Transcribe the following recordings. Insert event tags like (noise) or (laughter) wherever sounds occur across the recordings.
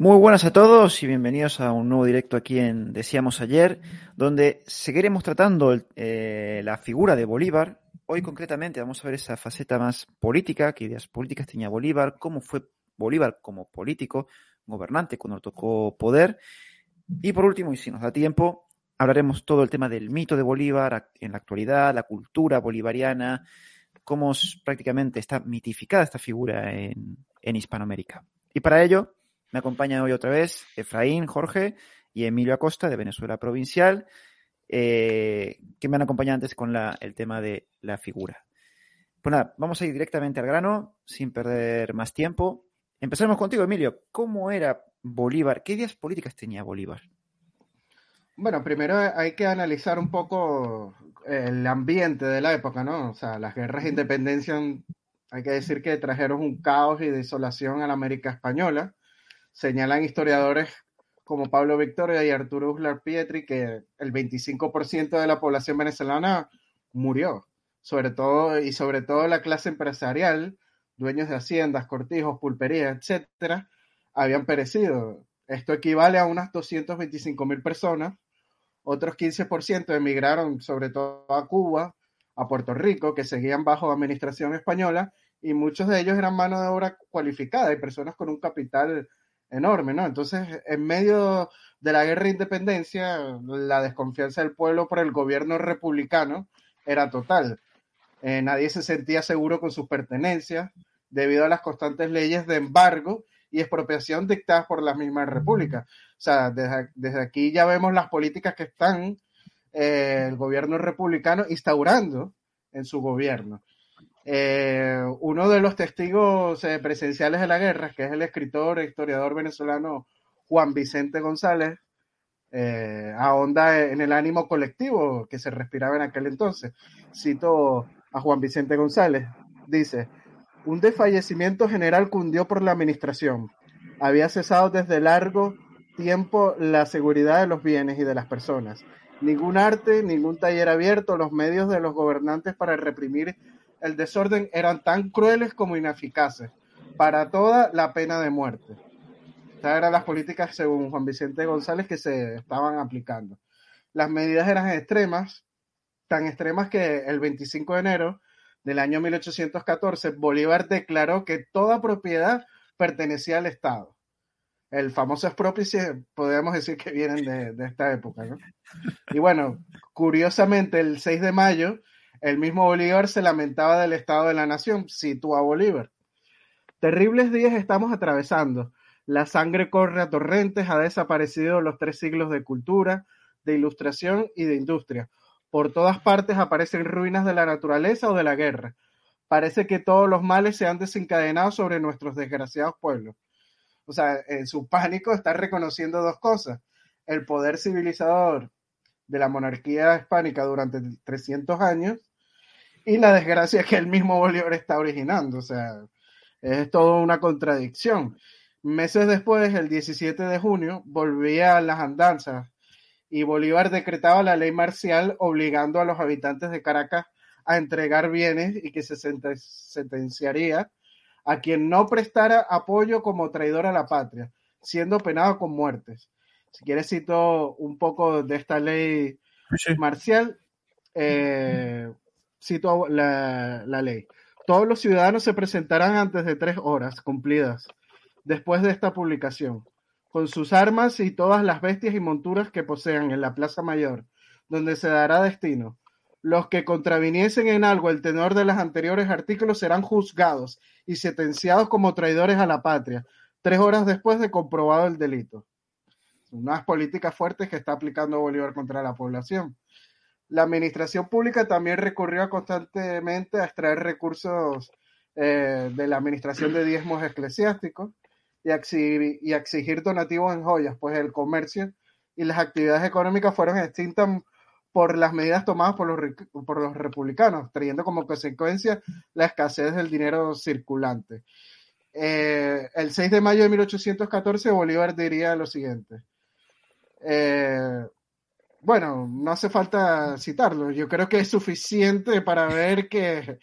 Muy buenas a todos y bienvenidos a un nuevo directo aquí en Decíamos Ayer, donde seguiremos tratando eh, la figura de Bolívar. Hoy concretamente vamos a ver esa faceta más política, qué ideas políticas tenía Bolívar, cómo fue Bolívar como político, gobernante cuando tocó poder. Y por último, y si nos da tiempo, hablaremos todo el tema del mito de Bolívar en la actualidad, la cultura bolivariana, cómo prácticamente está mitificada esta figura en Hispanoamérica. Y para ello me acompañan hoy otra vez Efraín, Jorge y Emilio Acosta de Venezuela Provincial, eh, que me han acompañado antes con el tema de la figura. Pues nada, vamos a ir directamente al grano, sin perder más tiempo. Empezaremos contigo, Emilio. ¿Cómo era Bolívar? ¿Qué ideas políticas tenía Bolívar? Bueno, primero hay que analizar un poco el ambiente de la época, ¿no? O sea, las guerras de independencia, hay que decir que trajeron un caos y desolación a la América española señalan historiadores como Pablo Victoria y Arturo Uslar Pietri que el 25% de la población venezolana murió, sobre todo y sobre todo la clase empresarial, dueños de haciendas, cortijos, pulperías, etcétera, habían perecido. Esto equivale a unas 225 mil personas. Otros 15% emigraron sobre todo a Cuba, a Puerto Rico, que seguían bajo administración española, y muchos de ellos eran mano de obra cualificada y personas con un capital enorme, ¿no? Entonces, en medio de la guerra de independencia, la desconfianza del pueblo por el gobierno republicano era total. Eh, nadie se sentía seguro con sus pertenencias debido a las constantes leyes de embargo y expropiación dictadas por las mismas repúblicas. O sea, desde, aquí ya vemos las políticas que están eh, el gobierno republicano instaurando en su gobierno. Eh, uno de los testigos eh, presenciales de la guerra, que es el escritor e historiador venezolano Juan Vicente González, eh, ahonda en el ánimo colectivo que se respiraba en aquel entonces. Cito a Juan Vicente González, dice, un desfallecimiento general cundió por la administración. Había cesado desde largo tiempo la seguridad de los bienes y de las personas. Ningún arte, ningún taller abierto, los medios de los gobernantes para reprimir el desorden eran tan crueles como ineficaces. Para toda la pena de muerte. Estas eran las políticas, según Juan Vicente González, que se estaban aplicando. Las medidas eran extremas, tan extremas que el 25 de enero del año 1814 Bolívar declaró que toda propiedad pertenecía al Estado. El famoso expropiación, podríamos decir que vienen de, de esta época. ¿no? Y bueno, curiosamente, el 6 de mayo el mismo Bolívar se lamentaba del estado de la nación, citó a Bolívar. Terribles días estamos atravesando. La sangre corre a torrentes, ha desaparecido los tres siglos de cultura, de ilustración y de industria. Por todas partes aparecen ruinas de la naturaleza o de la guerra. Parece que todos los males se han desencadenado sobre nuestros desgraciados pueblos. O sea, en su pánico está reconociendo dos cosas. El poder civilizador de la monarquía hispánica durante 300 años y la desgracia que el mismo Bolívar está originando. O sea, es toda una contradicción. Meses después, el 17 de junio, volvía a las andanzas y Bolívar decretaba la ley marcial obligando a los habitantes de Caracas a entregar bienes y que se sentenciaría a quien no prestara apoyo como traidor a la patria, siendo penado con muertes. Si quieres cito un poco de esta ley marcial. Eh, cito la, la ley. Todos los ciudadanos se presentarán antes de tres horas cumplidas después de esta publicación, con sus armas y todas las bestias y monturas que posean en la Plaza Mayor, donde se dará destino. Los que contraviniesen en algo el tenor de los anteriores artículos serán juzgados y sentenciados como traidores a la patria, tres horas después de comprobado el delito. Unas políticas fuertes que está aplicando Bolívar contra la población. La administración pública también recurrió constantemente a extraer recursos eh, de la administración de diezmos eclesiásticos y, exigir, y exigir donativos en joyas, pues el comercio y las actividades económicas fueron extintas por las medidas tomadas por los, por los republicanos, trayendo como consecuencia la escasez del dinero circulante. Eh, el 6 de mayo de 1814 Bolívar diría lo siguiente. Eh, bueno, no hace falta citarlo. Yo creo que es suficiente para ver que,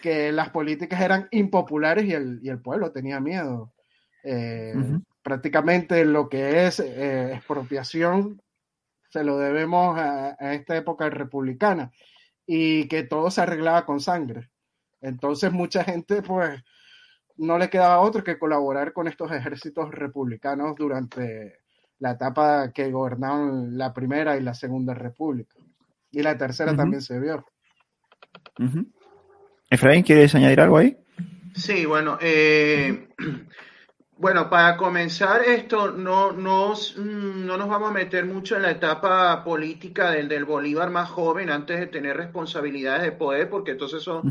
que las políticas eran impopulares y el, y el pueblo tenía miedo. Eh, prácticamente lo que es eh, expropiación se lo debemos a, esta época republicana y que todo se arreglaba con sangre. Entonces mucha gente pues no le quedaba otro que colaborar con estos ejércitos republicanos durante la etapa que gobernaron la primera y la segunda república. Y la tercera también se vio. Efraín, ¿quieres añadir algo ahí? Sí, bueno, eh, (clears throat) bueno, para comenzar esto, no, no, no, nos vamos a meter mucho en la etapa política del, del Bolívar más joven antes de tener responsabilidades de poder, porque entonces eso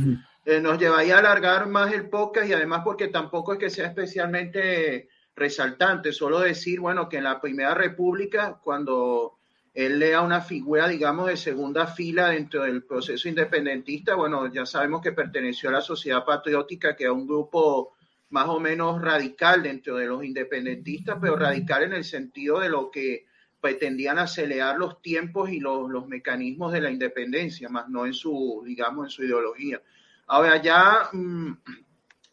eh, nos llevaría a alargar más el podcast y además porque tampoco es que sea especialmente resaltante, solo decir, bueno, que en la Primera República, cuando él lea una figura, digamos, de segunda fila dentro del proceso independentista, bueno, ya sabemos que perteneció a la Sociedad Patriótica, que es un grupo más o menos radical dentro de los independentistas, pero radical en el sentido de lo que pretendían acelerar los tiempos y los, los mecanismos de la independencia, más no en su, digamos, en su ideología. Ahora ya mm,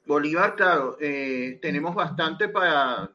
Bolívar, claro, eh, tenemos bastante para,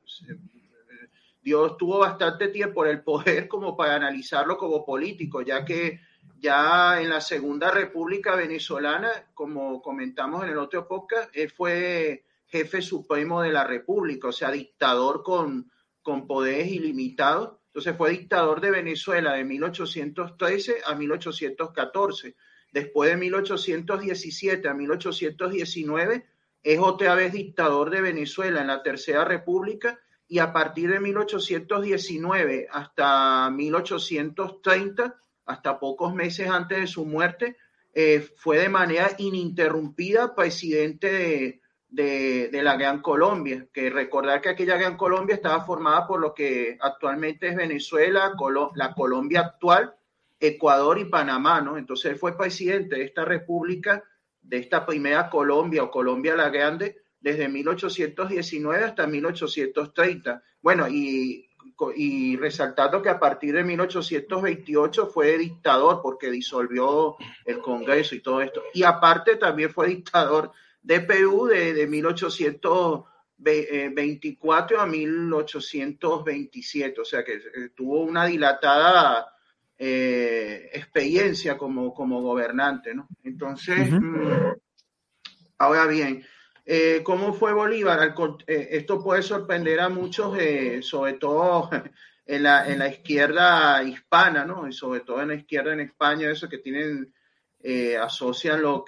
Dios tuvo bastante tiempo en el poder como para analizarlo como político, ya que ya en la Segunda República Venezolana, como comentamos en el otro podcast, él fue jefe supremo de la República, o sea, dictador con, con poderes ilimitados. Entonces fue dictador de Venezuela de 1813 a 1814. Después de 1817 a 1819 es otra vez dictador de Venezuela en la Tercera República y a partir de 1819 hasta 1830, hasta pocos meses antes de su muerte, eh, fue de manera ininterrumpida presidente de, de, la Gran Colombia, que recordar que aquella Gran Colombia estaba formada por lo que actualmente es Venezuela, la Colombia actual, Ecuador y Panamá, ¿no? Entonces él fue presidente de esta república, de esta primera Colombia o Colombia la Grande, desde 1819 hasta 1830. Bueno, y, y resaltando que a partir de 1828 fue dictador porque disolvió el Congreso y todo esto. Y aparte también fue dictador de Perú de, de 1824 a 1827, o sea que eh, tuvo una dilatada eh, experiencia como, como gobernante, ¿no? Entonces, mm, ahora bien, eh, ¿cómo fue Bolívar? esto puede sorprender a muchos, sobre todo (laughs) en la, en la izquierda hispana, ¿no? Y sobre todo en la izquierda en España, eso que tienen, asocian lo,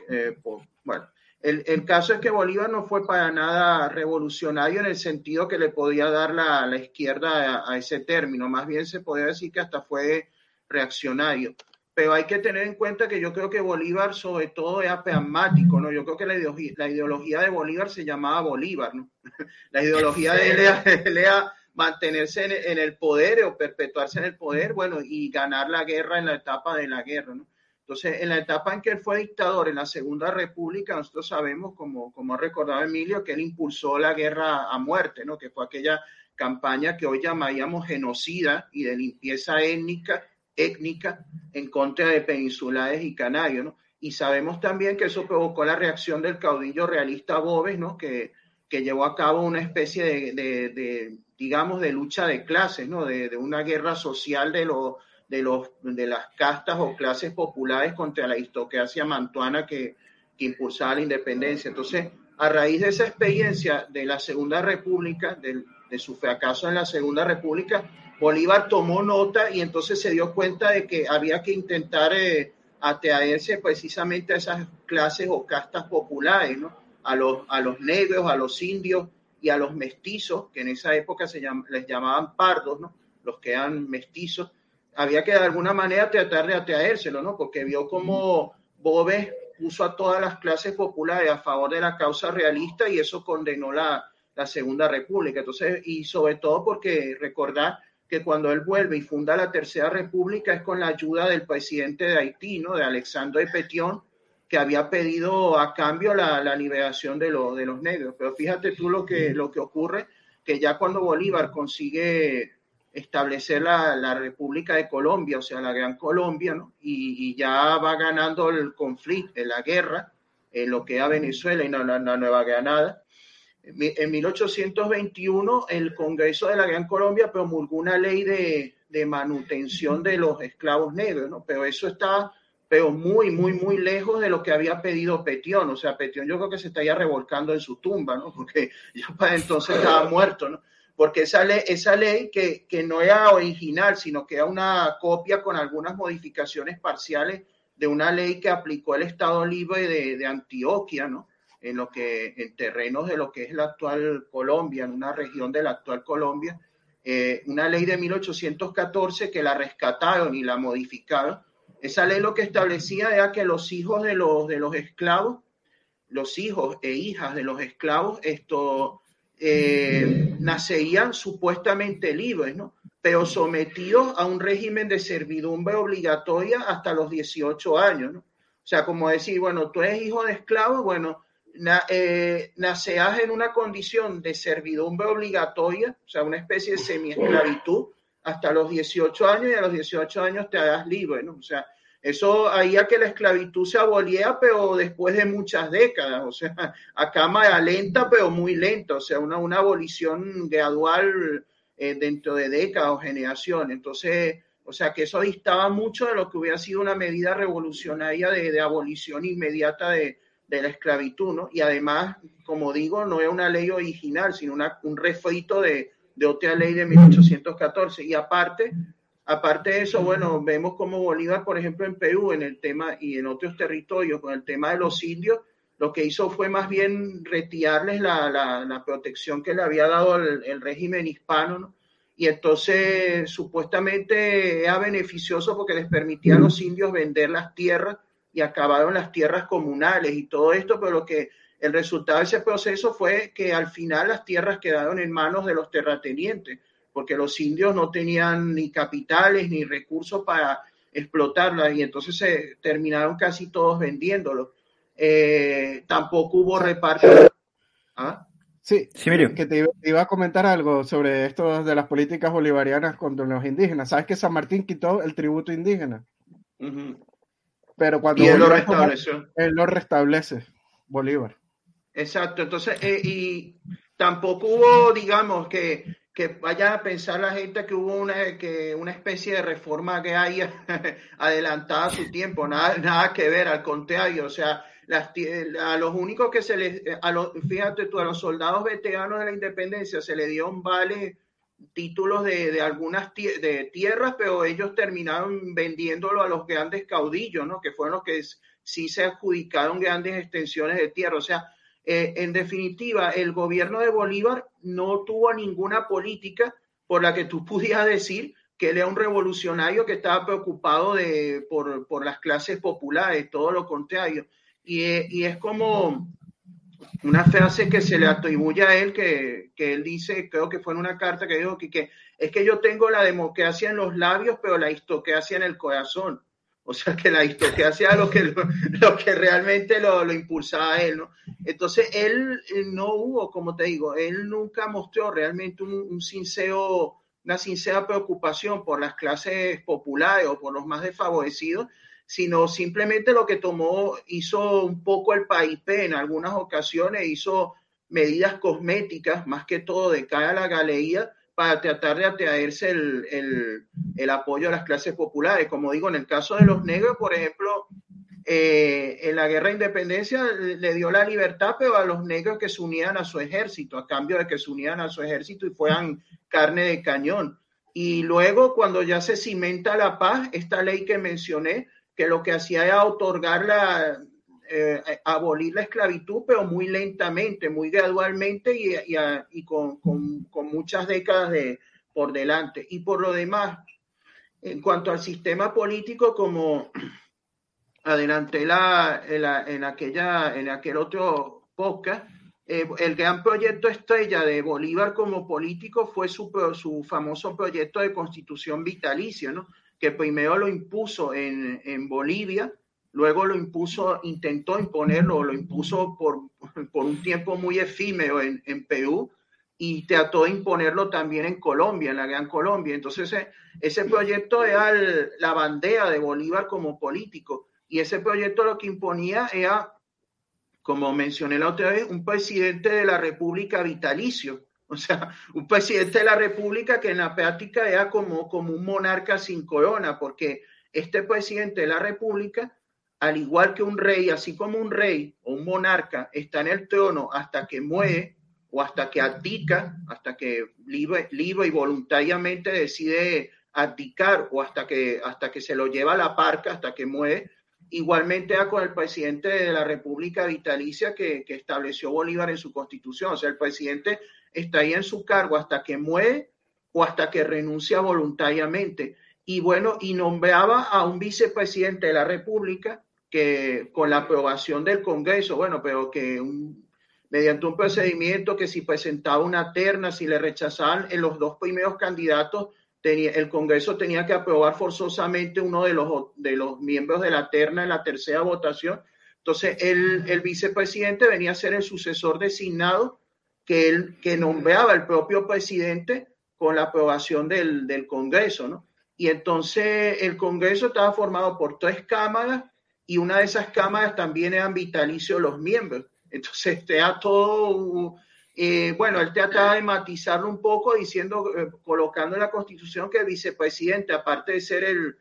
bueno, el, caso es que Bolívar no fue para nada revolucionario en el sentido que le podía dar la, la izquierda a, ese término, más bien se podría decir que hasta fue reaccionario. Pero hay que tener en cuenta que yo creo que Bolívar sobre todo era pragmático, ¿no? Yo creo que la ideología, la ideología de Bolívar se llamaba Bolívar, ¿no? (laughs) La ideología de él era, mantenerse en, en el poder o perpetuarse en el poder, bueno, y ganar la guerra en la etapa de la guerra, ¿no? Entonces, en la etapa en que él fue dictador en la Segunda República, nosotros sabemos, como, como ha recordado Emilio, que él impulsó la guerra a muerte, ¿no? que fue aquella campaña que hoy llamaríamos genocida y de limpieza étnica, étnica en contra de peninsulares y canarios. ¿no? Y sabemos también que eso provocó la reacción del caudillo realista Bobes, ¿no? que, que llevó a cabo una especie de, de, de digamos, de lucha de clases, ¿no? de, de una guerra social de los de, los, de las castas o clases populares contra la aristocracia mantuana que, que impulsaba la independencia. Entonces, a raíz de esa experiencia de la Segunda República, de, de, su fracaso en la Segunda República, Bolívar tomó nota y entonces se dio cuenta de que había que intentar eh, atraerse precisamente a esas clases o castas populares, ¿no? a, los, a los negros, a los indios y a los mestizos, que en esa época se les llamaban pardos, ¿no? los que eran mestizos, había que de alguna manera tratar de atraérselo, ¿no? Porque vio como Bobes puso a todas las clases populares a favor de la causa realista y eso condenó la, la Segunda República. Entonces, y sobre todo porque recordar que cuando él vuelve y funda la Tercera República es con la ayuda del presidente de Haití, ¿no? De Alexandre Petión, que había pedido a cambio la, la liberación de, de los negros. Pero fíjate tú lo que, lo que ocurre, que ya cuando Bolívar consigue establecer la, República de Colombia, o sea, la Gran Colombia, ¿no? y, ya va ganando el conflicto, la guerra, en lo que era Venezuela y la, Nueva Granada. En 1821 el Congreso de la Gran Colombia promulgó una ley de, de manutención de los esclavos negros, ¿no? Pero eso está pero muy, muy, muy lejos de lo que había pedido Petión. O sea, Petión yo creo que se estaría revolcando en su tumba, ¿no? Porque (laughs) ya para entonces estaba muerto, ¿no? Porque esa ley, esa ley que, que no era original, sino que era una copia con algunas modificaciones parciales de una ley que aplicó el Estado Libre de, de Antioquia, ¿no? En lo que, en terrenos de lo que es la actual Colombia, en una región de la actual Colombia, eh, una ley de 1814 que la rescataron y la modificaron esa ley lo que establecía era que los hijos de los, de los esclavos, los hijos e hijas de los esclavos, esto, eh, nacerían supuestamente libres, ¿no? Pero sometidos a un régimen de servidumbre obligatoria hasta los 18 años, ¿no? O sea, como decir, bueno, tú eres hijo de esclavo, bueno, eh, naceas en una condición de servidumbre obligatoria, o sea, una especie de semi-esclavitud, hasta los 18 años y a los 18 años te hagas libre, ¿no? O sea, eso haría que la esclavitud se aboliera, pero después de muchas décadas, o sea, a cámara lenta, pero muy lenta, o sea, una, una abolición gradual eh, dentro de décadas o generaciones. Entonces, o sea, que eso distaba mucho de lo que hubiera sido una medida revolucionaria de abolición inmediata de, de, la esclavitud, ¿no? Y además, como digo, no es una ley original, sino un refrito de, de otra ley de 1814. Y aparte, aparte de eso, bueno, vemos como Bolívar, por ejemplo, en Perú, en el tema y en otros territorios, con el tema de los indios, lo que hizo fue más bien retirarles la, la, la protección que le había dado el, el régimen hispano, ¿no? Y entonces supuestamente era beneficioso porque les permitía a los indios vender las tierras y acabaron las tierras comunales y todo esto, pero lo que el resultado de ese proceso fue que al final las tierras quedaron en manos de los terratenientes, porque los indios no tenían ni capitales ni recursos para explotarlas y entonces se terminaron casi todos vendiéndolos. Eh, tampoco hubo reparto. ¿Ah? Sí, sí que te iba, a comentar algo sobre esto de las políticas bolivarianas contra los indígenas. ¿Sabes que San Martín quitó el tributo indígena? Pero cuando él lo restableció. Él lo restablece, Bolívar. Exacto, entonces, eh, y tampoco hubo, digamos, que, que vaya a pensar la gente que hubo una, que una especie de reforma que haya (laughs) adelantada a su tiempo, nada, nada que ver, al contrario, o sea, las, a los únicos que se les, a los, fíjate tú, a los soldados veteranos de la independencia se le dio un vale títulos de, de algunas de tierras, pero ellos terminaron vendiéndolo a los grandes caudillos, ¿no? Que fueron los que sí se adjudicaron grandes extensiones de tierra, o sea, eh, en definitiva, el gobierno de Bolívar no tuvo ninguna política por la que tú (laughs) pudieras decir que él era un revolucionario que estaba preocupado de, por, por las clases populares, todo lo contrario. Y, y, es como una frase que se le atribuye a él, que, que, él dice, creo que fue en una carta que dijo que, es que yo tengo la democracia en los labios, pero la histocracia en el corazón. O sea, que la histocracia era lo que, lo, que realmente lo, lo, impulsaba a él, ¿no? Entonces, él no hubo, como te digo, él nunca mostró realmente un sincero, una sincera preocupación por las clases populares o por los más desfavorecidos, sino simplemente lo que tomó, hizo un poco el país en algunas ocasiones, hizo medidas cosméticas, más que todo de cara a la galería, para tratar de atraerse el, el, el, apoyo a las clases populares. Como digo, en el caso de los negros, por ejemplo, eh, en la guerra de independencia le dio la libertad, pero a los negros que se unían a su ejército, a cambio de que se unían a su ejército y fueran carne de cañón. Y luego, cuando ya se cimenta la paz, esta ley que mencioné, que lo que hacía era otorgar la, eh, abolir la esclavitud, pero muy lentamente, muy gradualmente y, y, y con, con, con, muchas décadas de, por delante. Y por lo demás, en cuanto al sistema político, como adelanté la, en, la, en, aquella, en aquel otro podcast, eh, el gran proyecto estrella de Bolívar como político fue su, su famoso proyecto de constitución vitalicia, ¿no? Que primero lo impuso en, en Bolivia luego lo impuso, intentó imponerlo, lo impuso por, por un tiempo muy efímero en, en, Perú y trató de imponerlo también en Colombia, en la Gran Colombia. Entonces ese, ese proyecto era la bandera de Bolívar como político y ese proyecto lo que imponía era como mencioné la otra vez, un presidente de la República vitalicio. (laughs) O sea, un presidente de la República que en la práctica era como, como un monarca sin corona, porque este presidente de la República, al igual que un rey, así como un rey o un monarca está en el trono hasta que muere o hasta que abdica, hasta que libre, libre y voluntariamente decide abdicar o hasta que, hasta que se lo lleva a la parca, hasta que muere, igualmente con el presidente de la República Vitalicia que, que, estableció Bolívar en su constitución. O sea, el presidente está ahí en su cargo hasta que muere o hasta que renuncia voluntariamente. Y bueno, y nombraba a un vicepresidente de la República que con la aprobación del Congreso, bueno, pero que mediante un procedimiento que si presentaba una terna, si le rechazaban en los dos primeros candidatos, tenía, el Congreso tenía que aprobar forzosamente uno de los, de los miembros de la terna en la tercera votación. Entonces, el vicepresidente venía a ser el sucesor designado que, él, que nombraba el propio presidente con la aprobación del, del Congreso, ¿no? Y entonces el Congreso estaba formado por tres cámaras y una de esas cámaras también eran vitalicios los miembros. Entonces, (laughs) te da todo, eh, bueno, él trata de matizarlo un poco diciendo, eh, colocando en la Constitución que el vicepresidente, aparte de ser el,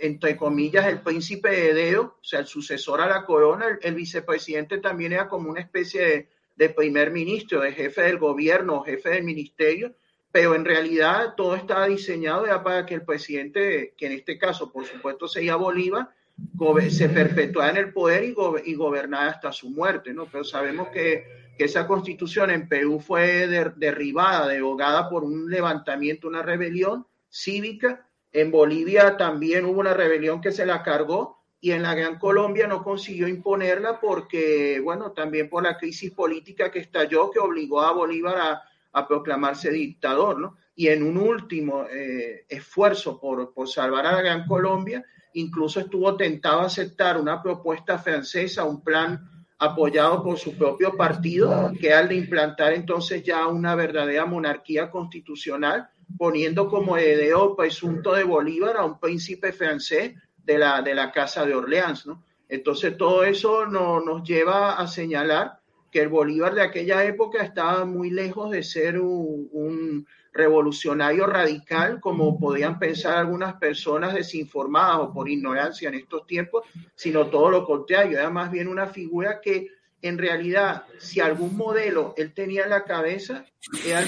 entre comillas, el príncipe de Deo, o sea, el sucesor a la corona, el, vicepresidente también era como una especie de, de, primer ministro, de jefe del gobierno, jefe del ministerio, pero en realidad todo estaba diseñado ya para que el presidente, que en este caso, por supuesto, sería Bolívar, se perpetuara en el poder y, go gobernara hasta su muerte, ¿no? Pero sabemos que, que esa constitución en Perú fue derribada, derogada por un levantamiento, una rebelión cívica. En Bolivia también hubo una rebelión que se la cargó y en la Gran Colombia no consiguió imponerla porque, bueno, también por la crisis política que estalló que obligó a Bolívar a, proclamarse dictador, ¿no? Y en un último eh, esfuerzo por, por salvar a la Gran Colombia, incluso estuvo tentado a aceptar una propuesta francesa, un plan apoyado por su propio partido, que al de implantar entonces ya una verdadera monarquía constitucional, poniendo como heredero presunto de Bolívar a un príncipe francés de la, de la Casa de Orleans, ¿no? Entonces todo eso no, nos lleva a señalar que el Bolívar de aquella época estaba muy lejos de ser un, revolucionario radical, como podían pensar algunas personas desinformadas o por ignorancia en estos tiempos, sino todo lo contrario, era más bien una figura que en realidad, si algún modelo él tenía en la cabeza, era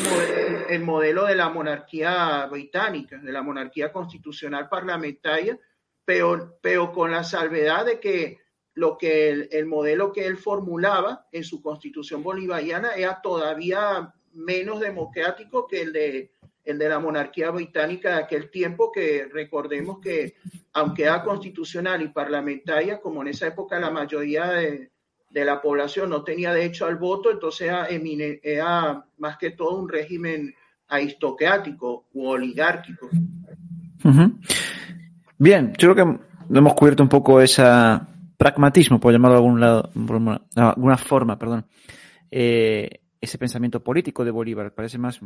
el modelo, de la monarquía británica, de la monarquía constitucional parlamentaria, pero, pero con la salvedad de que lo que el, el, modelo que él formulaba en su constitución bolivariana era todavía menos democrático que el de, el de la monarquía británica de aquel tiempo, que recordemos que aunque era constitucional y parlamentaria, como en esa época la mayoría de, de la población no tenía derecho al voto, entonces era, era, más que todo un régimen aristocrático u oligárquico. Uh -huh. Bien, yo creo que hemos cubierto un poco ese pragmatismo, por llamarlo de algún lado, alguna forma, perdón. Eh, ese pensamiento político de Bolívar. Parece más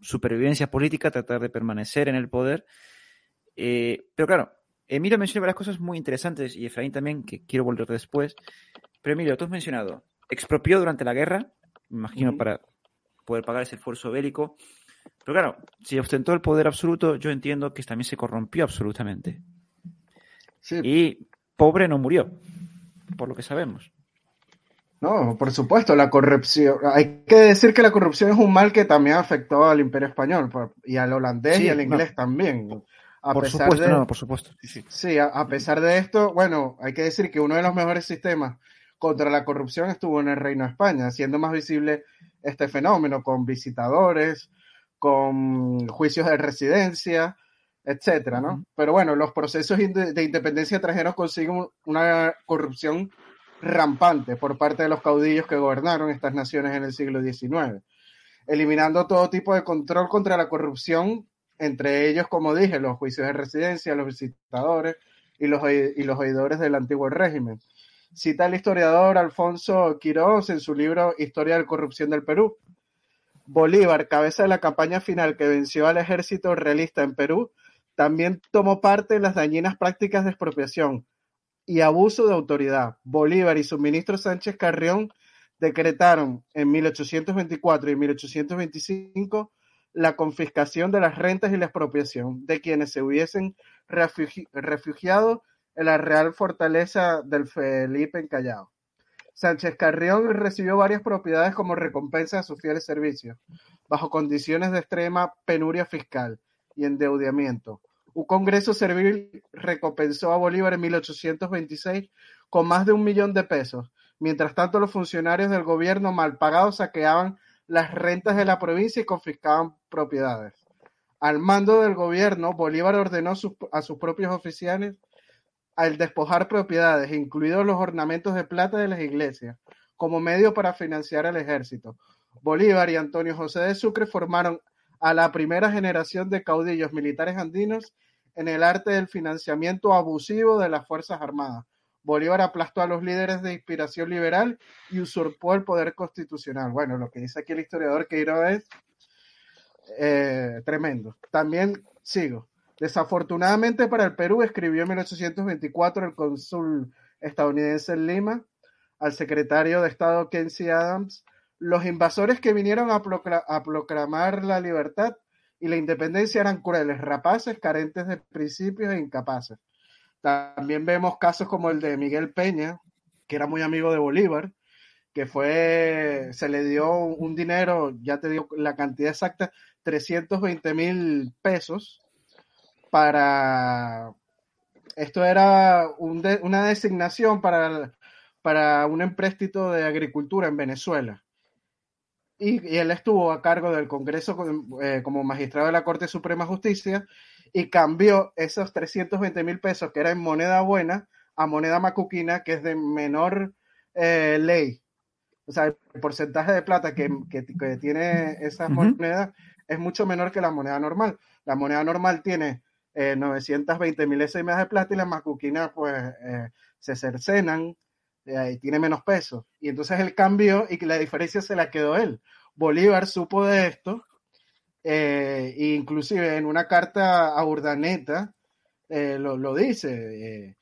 supervivencia política, tratar de permanecer en el poder. Eh, pero claro, Emilio mencionó varias cosas muy interesantes y Efraín también, que quiero volver después. Pero Emilio, tú has mencionado, expropió durante la guerra, me imagino, uh -huh. para poder pagar ese esfuerzo bélico. Pero claro, si ostentó el poder absoluto, yo entiendo que también se corrompió absolutamente. Sí. Y pobre no murió, por lo que sabemos. No, por supuesto, la corrupción. Hay que decir que la corrupción es un mal que también afectó al Imperio Español y al holandés sí, y al inglés no. también. A por pesar supuesto, de, no, por supuesto. Sí, sí. sí a, a, pesar de esto, bueno, hay que decir que uno de los mejores sistemas contra la corrupción estuvo en el Reino de España, haciendo más visible este fenómeno con visitadores, con juicios de residencia, etcétera, ¿no? Uh -huh. Pero bueno, los procesos de independencia extranjeros consiguen una corrupción rampante por parte de los caudillos que gobernaron estas naciones en el siglo XIX, eliminando todo tipo de control contra la corrupción, entre ellos, como dije, los juicios de residencia, los visitadores y los, y los oidores del antiguo régimen. Cita el historiador Alfonso Quiroz en su libro Historia de la corrupción del Perú. Bolívar, cabeza de la campaña final que venció al ejército realista en Perú, también tomó parte en las dañinas prácticas de expropiación, y abuso de autoridad. Bolívar y su ministro Sánchez Carrión decretaron en 1824 y 1825 la confiscación de las rentas y la expropiación de quienes se hubiesen refugiado en la Real Fortaleza del Felipe en Callao. Sánchez Carrión recibió varias propiedades como recompensa de sus fieles servicios, bajo condiciones de extrema penuria fiscal y endeudamiento. Un Congreso Servil recompensó a Bolívar en 1826 con más de un millón de pesos. Mientras tanto, los funcionarios del gobierno mal pagados saqueaban las rentas de la provincia y confiscaban propiedades. Al mando del gobierno, Bolívar ordenó a sus propios oficiales al despojar propiedades, incluidos los ornamentos de plata de las iglesias, como medio para financiar el ejército. Bolívar y Antonio José de Sucre formaron a la primera generación de caudillos militares andinos en el arte del financiamiento abusivo de las Fuerzas Armadas. Bolívar aplastó a los líderes de inspiración liberal y usurpó el poder constitucional. Bueno, lo que dice aquí el historiador Queiroz es eh, tremendo. También sigo. Desafortunadamente para el Perú, escribió en 1824 el cónsul estadounidense en Lima al secretario de Estado Quincy Adams, los invasores que vinieron a, proclamar la libertad y la independencia eran crueles, rapaces, carentes de principios e incapaces. También vemos casos como el de Miguel Peña, que era muy amigo de Bolívar, que fue, se le dio un dinero, ya te digo la cantidad exacta, 320 mil pesos para, esto era una designación para, para un empréstito de agricultura en Venezuela. Y, él estuvo a cargo del Congreso eh, como magistrado de la Corte Suprema de Justicia y cambió esos 320 mil pesos que eran en moneda buena a moneda macuquina que es de menor eh, ley. O sea, el porcentaje de plata que, tiene esa moneda es mucho menor que la moneda normal. La moneda normal tiene eh, 920 mil de plata y las macuquinas pues eh, se cercenan y tiene menos peso. Y entonces él cambió y la diferencia se la quedó él. Bolívar supo de esto eh, inclusive en una carta a Urdaneta eh, lo, dice.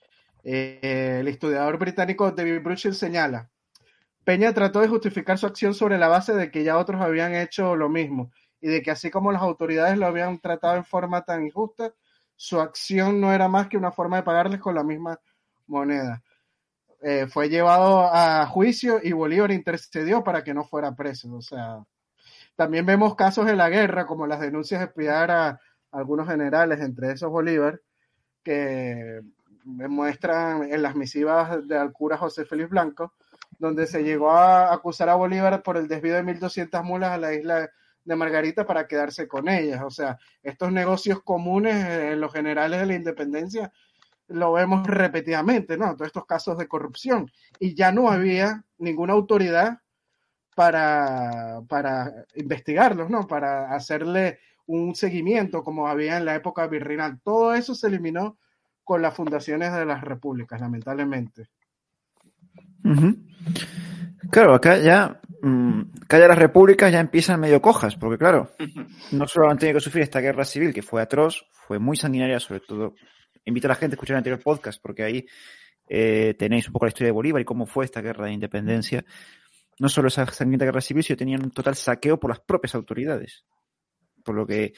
Eh, el historiador británico David Bruchel señala, Peña trató de justificar su acción sobre la base de que ya otros habían hecho lo mismo y de que así como las autoridades lo habían tratado en forma tan injusta, su acción no era más que una forma de pagarles con la misma moneda. Fue llevado a juicio y Bolívar intercedió para que no fuera preso. O sea, también vemos casos de la guerra, como las denuncias de espiar a algunos generales, entre esos Bolívar, que muestran en las misivas del cura José Félix Blanco, donde se llegó a acusar a Bolívar por el desvío de 1.200 mulas a la isla de Margarita para quedarse con ellas. O sea, estos negocios comunes en los generales de la independencia lo vemos repetidamente, ¿no? Todos estos casos de corrupción. Y ya no había ninguna autoridad para, para investigarlos, ¿no? Para hacerle un seguimiento como había en la época virreinal. Todo eso se eliminó con las fundaciones de las repúblicas, lamentablemente. Claro, acá ya, mmm, acá ya las repúblicas ya empiezan medio cojas, porque claro, no solo han tenido que sufrir esta guerra civil que fue atroz, fue muy sanguinaria, sobre todo. Invito a la gente a escuchar el anterior podcast, porque ahí eh, tenéis un poco la historia de Bolívar y cómo fue esta guerra de independencia no solo esa sangrienta guerra civil, sino tenían un total saqueo por las propias autoridades. Por lo que.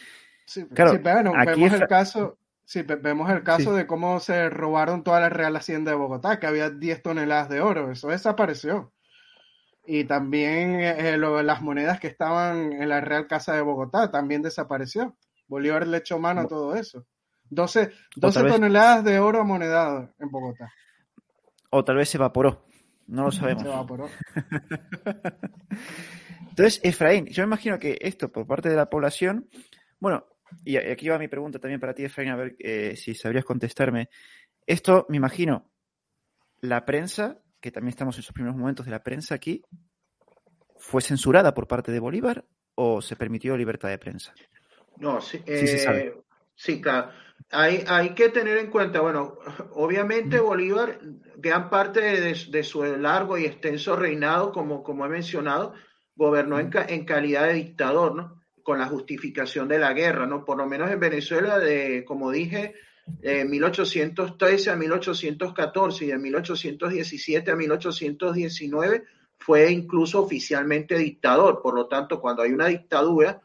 Sí, claro, vemos el caso. Sí, vemos el caso de cómo se robaron toda la Real Hacienda de Bogotá, que había 10 toneladas de oro. Eso desapareció. Y también eh, las monedas que estaban en la Real Casa de Bogotá también desapareció. Bolívar le echó mano a todo eso. 12, 12 toneladas de oro amonedado en Bogotá. O tal vez se evaporó. No lo sabemos. (laughs) Entonces, Efraín, yo me imagino que esto por parte de la población, bueno, y aquí va mi pregunta también para ti, Efraín, a ver eh, si sabrías contestarme. Esto, me imagino, la prensa, que también estamos en esos primeros momentos de la prensa aquí, ¿fue censurada por parte de Bolívar o se permitió libertad de prensa? No, sí, sí se sabe. Sí, claro. Hay, hay que tener en cuenta, bueno, obviamente Bolívar, gran parte de, su largo y extenso reinado, como, como he mencionado, gobernó en, en, calidad de dictador, ¿no? Con la justificación de la guerra, ¿no? Por lo menos en Venezuela, de, como dije, de 1813 a 1814 y de 1817 a 1819 fue incluso oficialmente dictador. Por lo tanto, cuando hay una dictadura,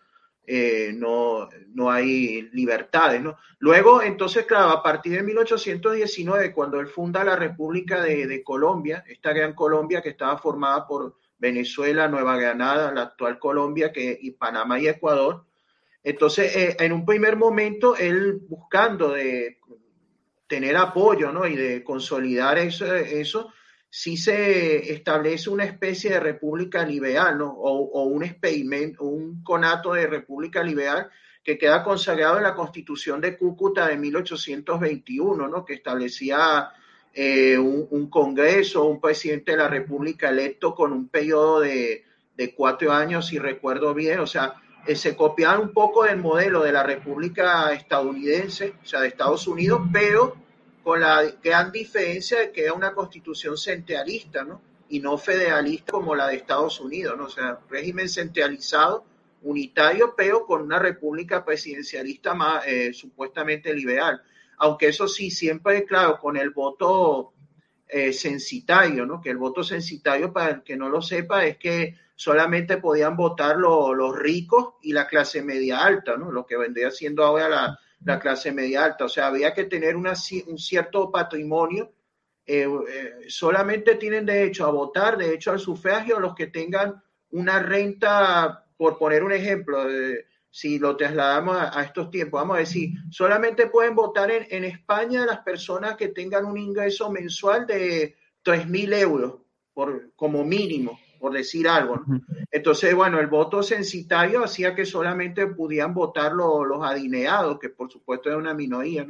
eh, no, no hay libertades. ¿no? Luego, entonces, claro, a partir de 1819, cuando él funda la República de, Colombia, esta gran Colombia que estaba formada por Venezuela, Nueva Granada, la actual Colombia, que, y Panamá y Ecuador, entonces, eh, en un primer momento, él buscando de tener apoyo ¿no? y de consolidar eso, eso sí se establece una especie de república liberal, ¿no? O, un experimento, un conato de república liberal que queda consagrado en la Constitución de Cúcuta de 1821, ¿no? Que establecía eh, un, Congreso, un presidente de la República electo con un periodo de, de cuatro años, si recuerdo bien, o sea, eh, se copiaba un poco del modelo de la República estadounidense, o sea, de Estados Unidos, pero con la gran diferencia de que era una constitución centralista, ¿no? Y no federalista como la de Estados Unidos, ¿no? O sea, régimen centralizado, unitario, pero con una república presidencialista más eh, supuestamente liberal. Aunque eso sí, siempre, claro, con el voto eh, censitario, ¿no? Que el voto censitario, para el que no lo sepa, es que solamente podían votar los ricos y la clase media alta, ¿no? Lo que vendría siendo ahora la, la clase media alta. O sea, había que tener una, un cierto patrimonio. Eh, eh, solamente tienen derecho a votar, derecho al sufragio los que tengan una renta, por poner un ejemplo, si lo trasladamos a, estos tiempos, vamos a decir, solamente pueden votar en, en España las personas que tengan un ingreso mensual de 3.000 euros por, como mínimo por decir algo. Entonces, bueno, el voto censitario hacía que solamente pudieran votar los, adineados, que por supuesto era una minoría.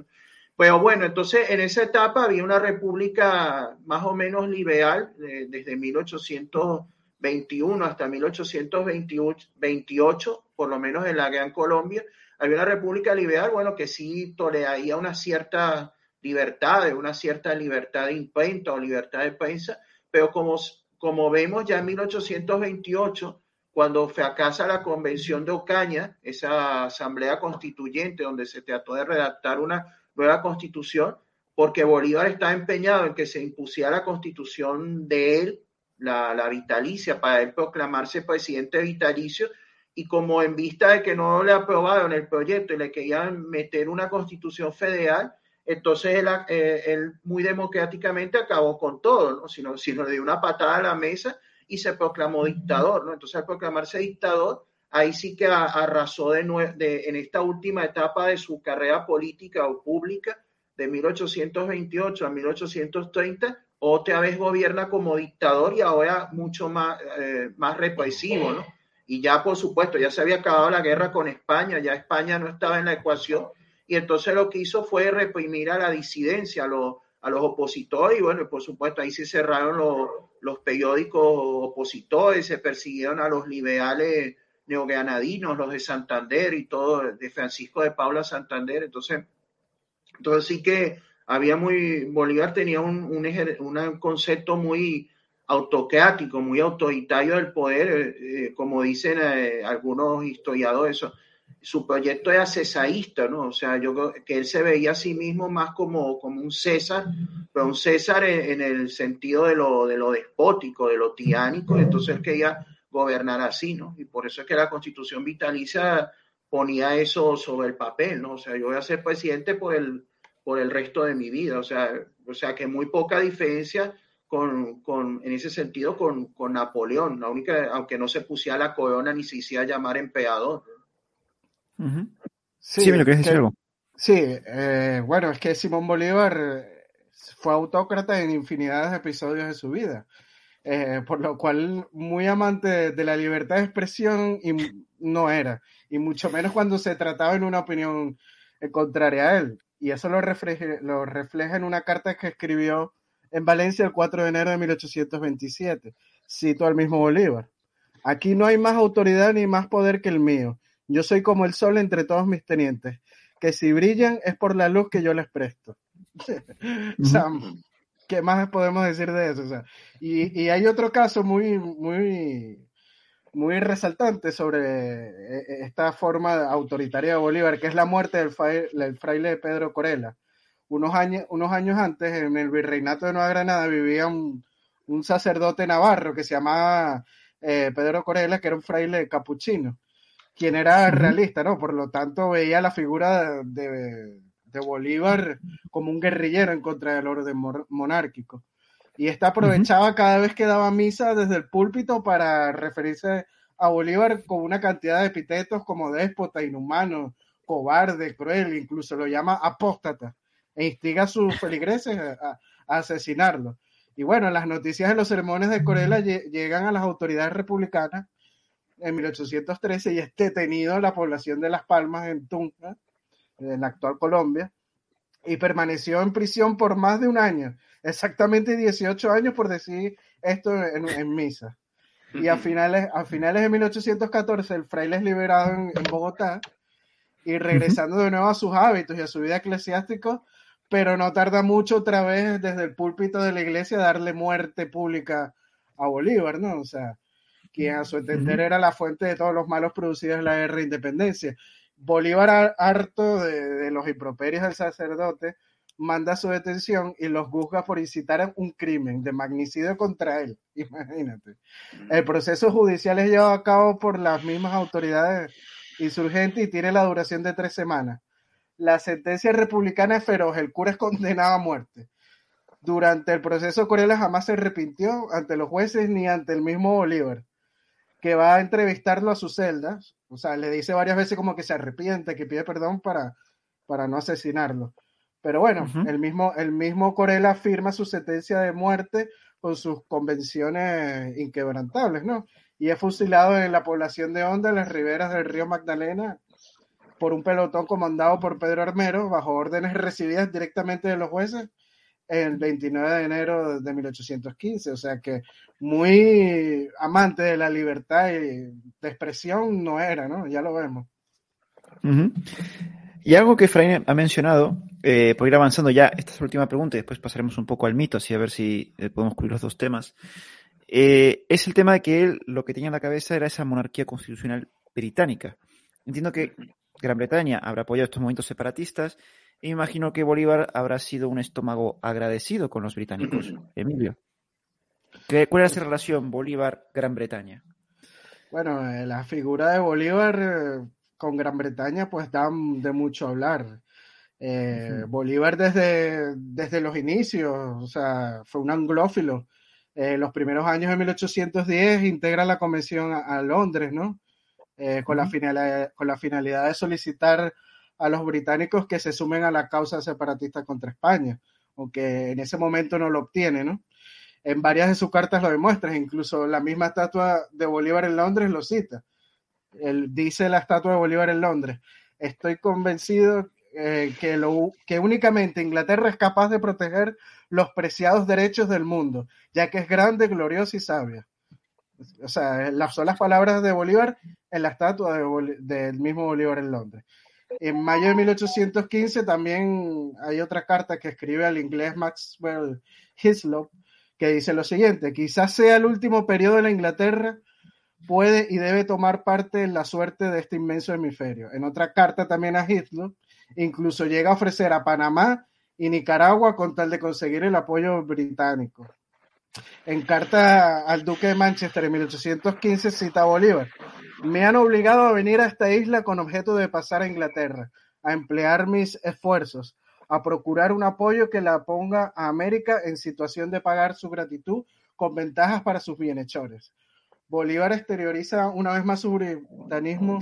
Pero bueno, entonces en esa etapa había una república más o menos liberal desde 1821 hasta 1828, por lo menos en la Gran Colombia. Había una república liberal, bueno, que sí toleraría una cierta libertad, una cierta libertad de imprenta o libertad de prensa, pero como como vemos ya en 1828, cuando fracasa la Convención de Ocaña, esa asamblea constituyente donde se trató de redactar una nueva constitución, porque Bolívar estaba empeñado en que se impusiera la constitución de él, la, la vitalicia, para él proclamarse presidente vitalicio, y como en vista de que no le aprobaron el proyecto y le querían meter una constitución federal, entonces eh, él, muy democráticamente acabó con todo, ¿no? Sino, sino le dio una patada a la mesa y se proclamó dictador, ¿no? Entonces al proclamarse dictador, ahí sí que arrasó de, de, en esta última etapa de su carrera política o pública, de 1828 a 1830, otra vez gobierna como dictador y ahora mucho más, eh, más represivo, ¿no? Y ya, por supuesto, ya se había acabado la guerra con España, ya España no estaba en la ecuación y entonces lo que hizo fue reprimir a la disidencia, a los, a los opositores, y bueno, por supuesto ahí se cerraron los, los periódicos opositores, se persiguieron a los liberales neogranadinos, los de Santander y todo, de Francisco de Paula Santander, entonces, entonces sí que había muy, Bolívar tenía un, un, concepto muy autocrático, muy autoritario del poder, eh, eh, como dicen eh, algunos historiadores, su proyecto era cesaísta, ¿no? O sea, yo creo que él se veía a sí mismo más como, como un César, pero un César en, el sentido de lo, de lo despótico, de lo tiránico, entonces él quería gobernar así, ¿no? Y por eso es que la constitución vitalicia ponía eso sobre el papel, ¿no? O sea, yo voy a ser presidente por el, por el resto de mi vida, o sea, o sea que muy poca diferencia con, con, en ese sentido con, con Napoleón, la única, aunque no se pusiera la corona ni se hiciera llamar emperador. Sí, me lo querés decir algo. Sí, eh, bueno, es que Simón Bolívar eh, fue autócrata en infinidad de episodios de su vida, eh, por lo cual muy amante de la libertad de expresión y no era, y mucho menos cuando se trataba en una opinión contraria a él. Y eso lo refleja, lo refleja en una carta que escribió en Valencia el 4 de enero de 1827. Cito al mismo Bolívar. Aquí no hay más autoridad ni más poder que el mío yo soy como el sol entre todos mis tenientes, que si brillan es por la luz que yo les presto. (laughs) o sea, ¿qué más podemos decir de eso? y, hay otro caso muy, muy, muy resaltante sobre eh, esta forma autoritaria de Bolívar, que es la muerte del, fraile, Pedro Corella. unos años, unos años antes, en el virreinato de Nueva Granada, vivía un, sacerdote navarro que se llamaba eh, Pedro Corella, que era un fraile capuchino, quien era realista, ¿no? Por lo tanto, veía la figura de, de Bolívar como un guerrillero en contra del orden monárquico. Y esta aprovechaba cada vez que daba misa desde el púlpito para referirse a Bolívar con una cantidad de epítetos como déspota, inhumano, cobarde, cruel, incluso lo llama apóstata e instiga (laughs) a sus feligreses a, asesinarlo. Y bueno, las noticias de los sermones de Corella llegan a las autoridades republicanas en 1813 y es detenido en la población de Las Palmas, en Tunja, en la actual Colombia, y permaneció en prisión por más de un año, exactamente 18 años por decir esto en, misa. Y a finales, a finales de 1814 el fraile es liberado en, Bogotá y regresando de nuevo a sus hábitos y a su vida eclesiástica, pero no tarda mucho otra vez desde el púlpito de la iglesia a darle muerte pública a Bolívar, ¿no? O sea, quien a su entender era la fuente de todos los malos producidos en la guerra de independencia. Bolívar, harto de, los improperios del sacerdote, manda su detención y los juzga por incitar un crimen de magnicidio contra él. (laughs) Imagínate. El proceso judicial es llevado a cabo por las mismas autoridades insurgentes y tiene la duración de tres semanas. La sentencia republicana es feroz, el cura es condenado a muerte. Durante el proceso Corella jamás se arrepintió ante los jueces ni ante el mismo Bolívar, que va a entrevistarlo a sus celdas o sea, le dice varias veces como que se arrepiente, que pide perdón para, para no asesinarlo. Pero bueno, el, mismo, el mismo Corella firma su sentencia de muerte con sus convenciones inquebrantables, ¿no? Y es fusilado en la población de Honda, en las riberas del río Magdalena, por un pelotón comandado por Pedro Armero, bajo órdenes recibidas directamente de los jueces el 29 de enero de 1815. O sea que muy amante de la libertad y de expresión no era, ¿no? Ya lo vemos. Y algo que Efraín ha mencionado, eh, por ir avanzando ya, esta es la última pregunta y después pasaremos un poco al mito, así a ver si eh, podemos cubrir los dos temas. Eh, es el tema de que él lo que tenía en la cabeza era esa monarquía constitucional británica. Entiendo que Gran Bretaña habrá apoyado estos movimientos separatistas imagino que Bolívar habrá sido un estómago agradecido con los británicos. (clears throat) Emilio. ¿Cuál es la relación Bolívar-Gran Bretaña? Bueno, eh, la figura de Bolívar eh, con Gran Bretaña pues da de mucho hablar. Eh, Bolívar desde, desde los inicios, o sea, fue un anglófilo. los primeros años de 1810 integra la convención a, Londres, ¿no? con, la con la finalidad de solicitar a los británicos que se sumen a la causa separatista contra España, aunque en ese momento no lo obtiene, ¿no? En varias de sus cartas lo demuestra, incluso la misma estatua de Bolívar en Londres lo cita. Él dice la estatua de Bolívar en Londres, estoy convencido eh, que, únicamente Inglaterra es capaz de proteger los preciados derechos del mundo, ya que es grande, gloriosa y sabia. O sea, son las palabras de Bolívar en la estatua del mismo Bolívar en Londres. En mayo de 1815 también hay otra carta que escribe al inglés Maxwell Hislop que dice lo siguiente, quizás sea el último periodo de la Inglaterra, puede y debe tomar parte en la suerte de este inmenso hemisferio. En otra carta también a Hislop, incluso llega a ofrecer a Panamá y Nicaragua con tal de conseguir el apoyo británico. En carta al duque de Manchester en 1815 cita a Bolívar. Me han obligado a venir a esta isla con objeto de pasar a Inglaterra, a emplear mis esfuerzos, a procurar un apoyo que la ponga a América en situación de pagar su gratitud con ventajas para sus bienhechores. Bolívar exterioriza una vez más su britanismo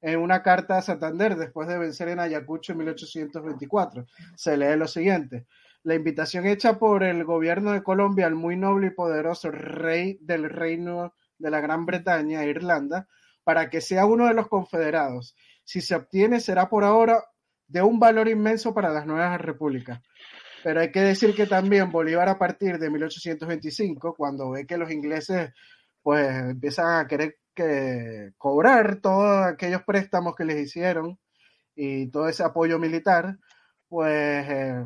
en una carta a Santander después de vencer en Ayacucho en 1824. Se lee lo siguiente. La invitación hecha por el gobierno de Colombia al muy noble y poderoso rey del reino de la Gran Bretaña e Irlanda para que sea uno de los confederados. Si se obtiene, será por ahora de un valor inmenso para las nuevas repúblicas. Pero hay que decir que también Bolívar a partir de 1825, cuando ve que los ingleses pues empiezan a querer que cobrar todos aquellos préstamos que les hicieron y todo ese apoyo militar, pues eh,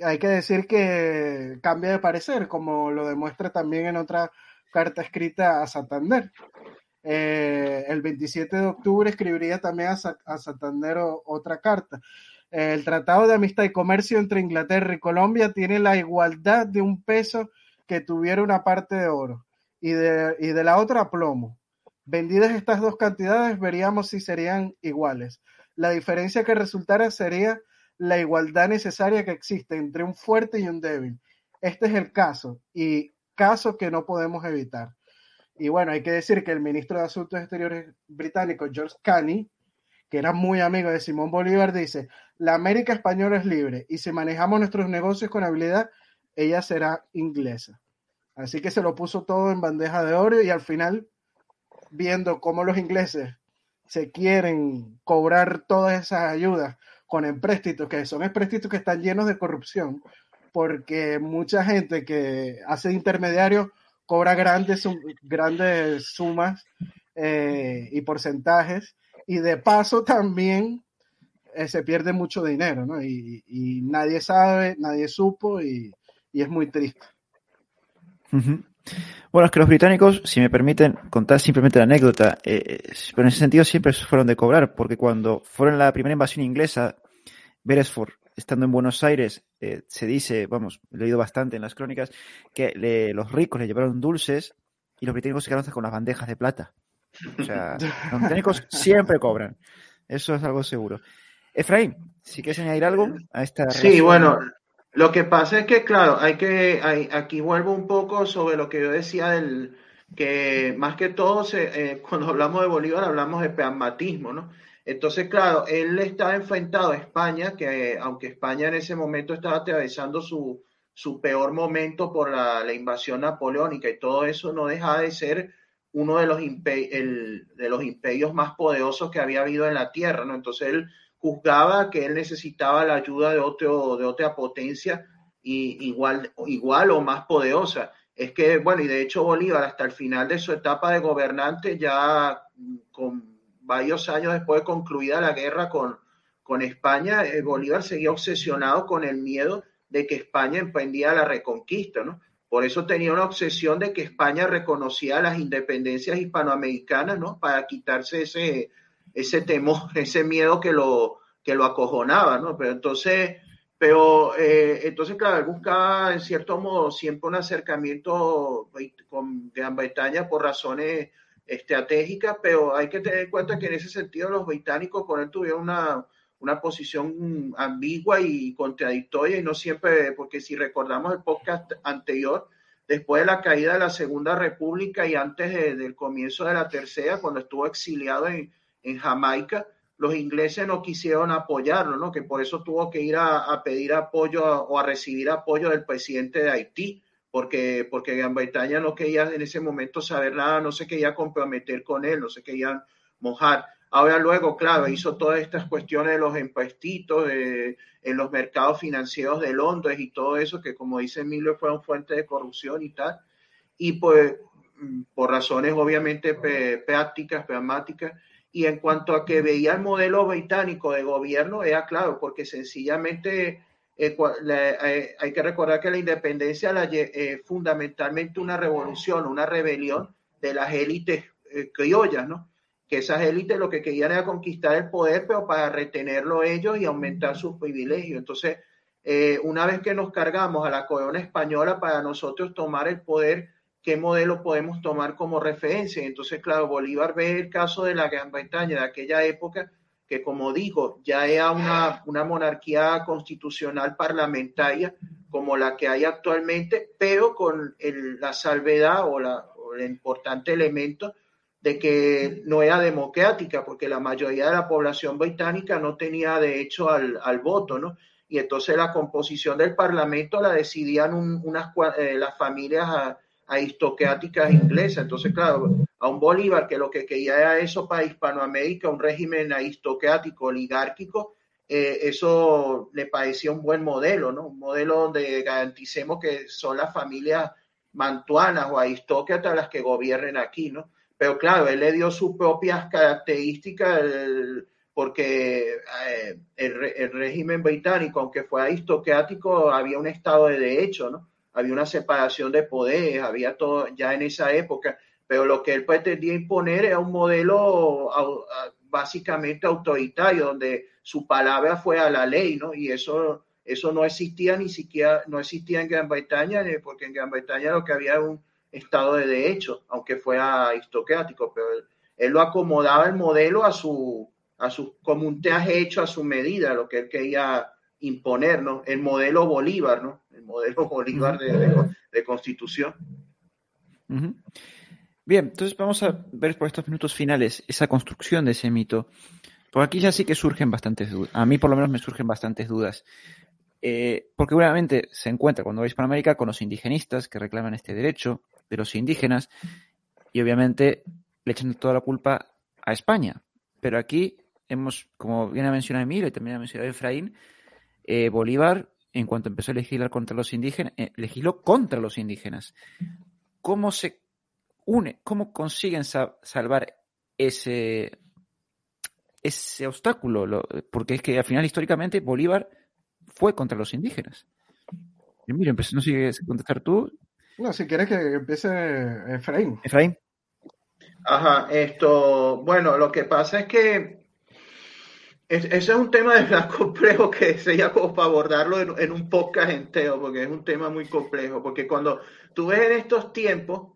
hay que decir que cambia de parecer, como lo demuestra también en otra carta escrita a Santander. Eh, el 27 de octubre escribiría también a, Santander otra carta. el Tratado de Amistad y Comercio entre Inglaterra y Colombia tiene la igualdad de un peso que tuviera una parte de oro y de, y de la otra plomo. Vendidas estas dos cantidades, veríamos si serían iguales. La diferencia que resultara sería la igualdad necesaria que existe entre un fuerte y un débil. Este es el caso, y caso que no podemos evitar. Y bueno, hay que decir que el ministro de Asuntos Exteriores británico, George Caney, que era muy amigo de Simón Bolívar, dice, la América española es libre y si manejamos nuestros negocios con habilidad, ella será inglesa. Así que se lo puso todo en bandeja de oro y al final, viendo cómo los ingleses se quieren cobrar todas esas ayudas con empréstitos, que son empréstitos que están llenos de corrupción, porque mucha gente que hace intermediario cobra grandes, grandes sumas eh, y porcentajes y de paso también eh, se pierde mucho dinero, ¿no? Y, nadie sabe, nadie supo y, es muy triste. Bueno, es que los británicos, si me permiten contar simplemente la anécdota, eh, pero en ese sentido siempre fueron de cobrar, porque cuando fueron la primera invasión inglesa, Beresford, estando en Buenos Aires, se dice, vamos, he leído bastante en las crónicas, que los ricos le llevaron dulces y los británicos se quedaron con las bandejas de plata. O sea, (laughs) los británicos siempre cobran. Eso es algo seguro. Efraín, si quieres añadir algo a esta. Sí, bueno, lo que pasa es que, claro, hay que. aquí vuelvo un poco sobre lo que yo decía del. que más que todo, eh, cuando hablamos de Bolívar, hablamos de pragmatismo, ¿no? Entonces, claro, él estaba enfrentado a España, que aunque España en ese momento estaba atravesando su, su peor momento por la, invasión napoleónica y todo eso, no dejaba de ser uno de los, de los imperios más poderosos que había habido en la tierra, ¿no? Entonces él juzgaba que él necesitaba la ayuda de, otro, de otra potencia y igual, igual o más poderosa. Es que, bueno, y de hecho Bolívar hasta el final de su etapa de gobernante, ya con varios años después de concluida la guerra con, con España, eh, Bolívar seguía obsesionado con el miedo de que España emprendía la reconquista, ¿no? Por eso tenía una obsesión de que España reconocía las independencias hispanoamericanas, ¿no? Para quitarse ese, ese temor, (laughs) ese miedo que lo, que lo acojonaba, ¿no? Pero entonces, pero eh, entonces, claro, buscaba en cierto modo siempre un acercamiento con Gran Bretaña por razones estratégicas, pero hay que tener en cuenta que en ese sentido los británicos con él tuvieron una, una posición ambigua y contradictoria y no siempre, porque si recordamos el podcast anterior, después de la caída de la Segunda República y antes del comienzo de la Tercera, cuando estuvo exiliado en, en, Jamaica, los ingleses no quisieron apoyarlo, ¿no? Que por eso tuvo que ir a, pedir apoyo o a recibir apoyo del presidente de Haití, porque, porque Gran Bretaña no quería en ese momento saber nada, no se quería comprometer con él, no se querían mojar. Ahora luego, claro, hizo todas estas cuestiones de los empuestitos en los mercados financieros de Londres y todo eso, que como dice Emilio, fueron fuente de corrupción y tal. Y pues, por razones obviamente prácticas, pragmáticas. Y en cuanto a que veía el modelo británico de gobierno, era claro, porque sencillamente eh, eh, hay que recordar que la independencia es eh, fundamentalmente una revolución, una rebelión de las élites criollas, ¿no? que esas élites lo que querían era conquistar el poder, pero para retenerlo ellos y aumentar sus privilegios. Entonces, eh, una vez que nos cargamos a la corona española para nosotros tomar el poder, ¿qué modelo podemos tomar como referencia? Entonces, claro, Bolívar ve el caso de la Gran Bretaña de aquella época, que como dijo, ya era una, una monarquía constitucional parlamentaria como la que hay actualmente, pero con el, la salvedad o, la, o el importante elemento de que no era democrática, porque la mayoría de la población británica no tenía derecho al, al voto, ¿no? Y entonces la composición del Parlamento la decidían unas, eh, las familias aristocráticas inglesas. Entonces, claro, a un Bolívar que lo que quería era eso para Hispanoamérica, un régimen aristocrático, oligárquico, eh, eso le parecía un buen modelo, ¿no? Un modelo donde garanticemos que son las familias mantuanas o aristócratas las que gobiernen aquí, ¿no? Pero claro, él le dio sus propias características porque eh, el, régimen británico, aunque fue aristocrático, había un Estado de Derecho, ¿no? Había una separación de poderes, había todo ya en esa época, pero lo que él pretendía imponer era un modelo básicamente autoritario, donde su palabra fue a la ley, ¿no? Y eso, eso no existía ni siquiera, no existía en Gran Bretaña, porque en Gran Bretaña lo que había era un Estado de Derecho, aunque fuera aristocrático, pero él, lo acomodaba el modelo a su, a su, como un teaje hecho a su medida, lo que él quería imponer, ¿no? El modelo Bolívar, ¿no? El modelo (laughs) Bolívar de, constitución. Bien, entonces vamos a ver por estos minutos finales esa construcción de ese mito. Por aquí ya sí que surgen bastantes dudas. A mí por lo menos me surgen bastantes dudas. Eh, porque obviamente se encuentra cuando vais para América con los indigenistas que reclaman este derecho de los indígenas y obviamente le echan toda la culpa a España. Pero aquí hemos, como bien ha mencionado Emilio y también ha mencionado Efraín, eh, Bolívar, en cuanto empezó a legislar contra los indígenas, eh, legisló contra los indígenas. ¿Cómo se une, cómo consiguen salvar ese, ese obstáculo? porque es que al final, históricamente, Bolívar fue contra los indígenas. Emilio, no sigues contestar tú. No, si quieres que empiece Efraín. Efraín. Ajá, esto, bueno, lo que pasa es que ese es un tema de verdad (laughs) complejo que sería como para abordarlo en, un podcast entero, porque es un tema muy complejo, porque cuando tú ves en estos tiempos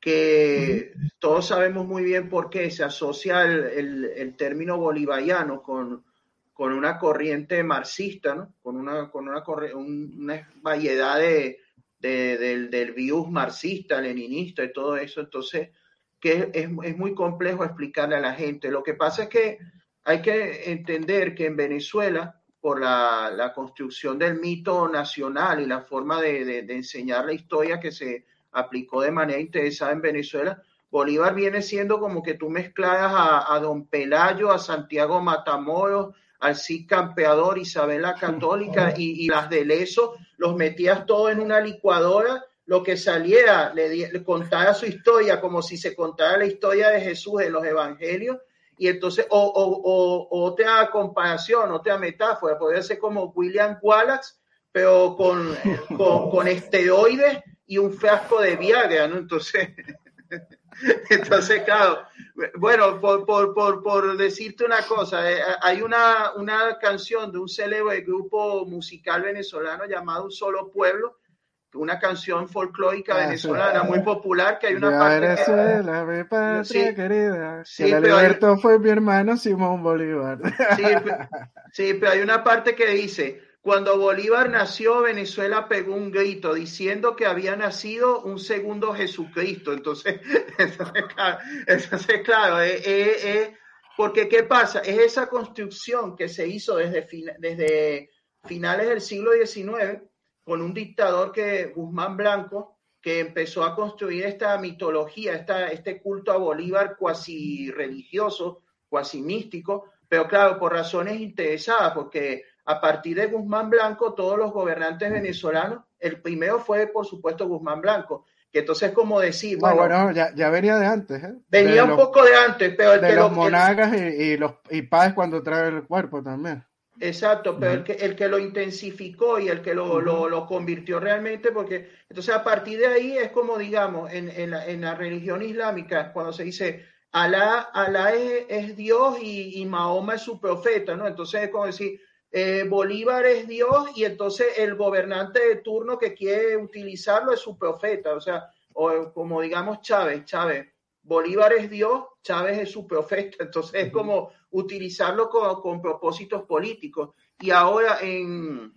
que todos sabemos muy bien por qué se asocia el, término bolivariano con, con, una corriente marxista, ¿no? con una, con una, una variedad de, del, del virus marxista, leninista y todo eso, entonces que es, es muy complejo explicarle a la gente. Lo que pasa es que hay que entender que en Venezuela, por la, construcción del mito nacional y la forma de, enseñar la historia que se aplicó de manera interesada en Venezuela, Bolívar viene siendo como que tú mezclaras a, Don Pelayo, a Santiago Matamoros, al Cid Campeador, Isabel la (laughs) Católica y, las de Leso, los metías todo en una licuadora, lo que saliera, le, le contara su historia como si se contara la historia de Jesús en los evangelios y entonces, o, o, o, otra comparación, otra metáfora, podría ser como William Wallace, pero con, (laughs) con, esteroides y un frasco de Viagra, ¿no? Entonces, (laughs) entonces claro, bueno, por, por, por, por decirte una cosa, eh, hay una, una canción de un célebre grupo musical venezolano llamado Un Solo Pueblo, una canción folclórica ah, venezolana muy popular que hay una parte Venezuela, mi patria querida. Sí, que Alberto fue mi hermano Simón Bolívar. Sí, pero hay una parte que dice, cuando Bolívar nació, Venezuela pegó un grito diciendo que había nacido un segundo Jesucristo. Entonces, (laughs) entonces claro, es, porque ¿qué pasa? Es esa construcción que se hizo desde, desde finales del siglo XIX con un dictador que, Guzmán Blanco, que empezó a construir esta mitología, esta, este culto a Bolívar cuasi religioso, cuasi místico, pero claro, por razones interesadas, porque a partir de Guzmán Blanco, todos los gobernantes venezolanos, el primero fue, por supuesto, Guzmán Blanco, que entonces como decir, bueno, ya, ya, venía de antes, ¿eh? Venía un poco de antes, pero el de los monagas y, los y paz cuando trae el cuerpo también. Exacto, pero el, que, el que lo intensificó y el que lo, lo, convirtió realmente, porque entonces a partir de ahí es como, digamos, en, en, la, en la, religión islámica, cuando se dice Alá, Alá es, Dios y, y, Mahoma es su profeta, ¿no? Entonces es como decir, eh, Bolívar es Dios y entonces el gobernante de turno que quiere utilizarlo es su profeta, o sea, o como digamos Chávez, Chávez, Bolívar es Dios, Chávez es su profeta, entonces es como utilizarlo con, propósitos políticos. Y ahora en...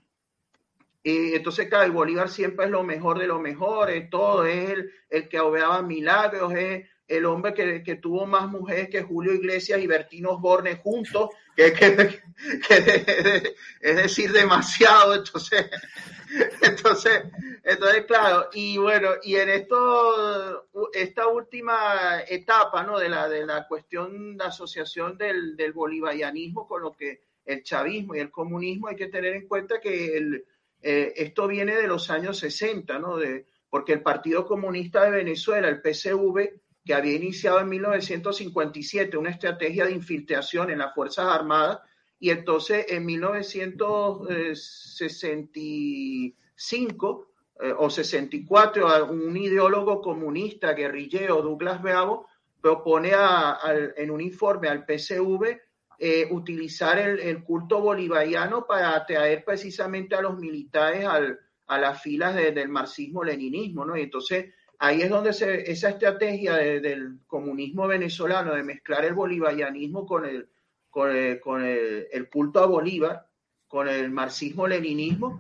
Eh, entonces, claro, Bolívar siempre es lo mejor de lo mejor, es todo, es el, el que obeaba milagros, es el hombre que, que, tuvo más mujeres que Julio Iglesias y Bertino Borne juntos, que, (laughs) que, es decir, demasiado. Entonces, (laughs) entonces, entonces, claro, y bueno, y en esto, esta última etapa, ¿no? De la, de la cuestión de asociación del, del bolivarianismo con lo que el chavismo y el comunismo, hay que tener en cuenta que el, eh, esto viene de los años 60, ¿no? De, porque el Partido Comunista de Venezuela, el PCV, que había iniciado en 1957 una estrategia de infiltración en las Fuerzas Armadas y entonces en 1965 eh, o 64 un ideólogo comunista guerrillero, Douglas Bravo, propone en un informe al PCV eh, utilizar el, culto bolivariano para atraer precisamente a los militares a las filas del marxismo-leninismo, ¿no? Y entonces ahí es donde se, esa estrategia del comunismo venezolano de mezclar el bolivarianismo con el, con el, culto a Bolívar, con el marxismo-leninismo,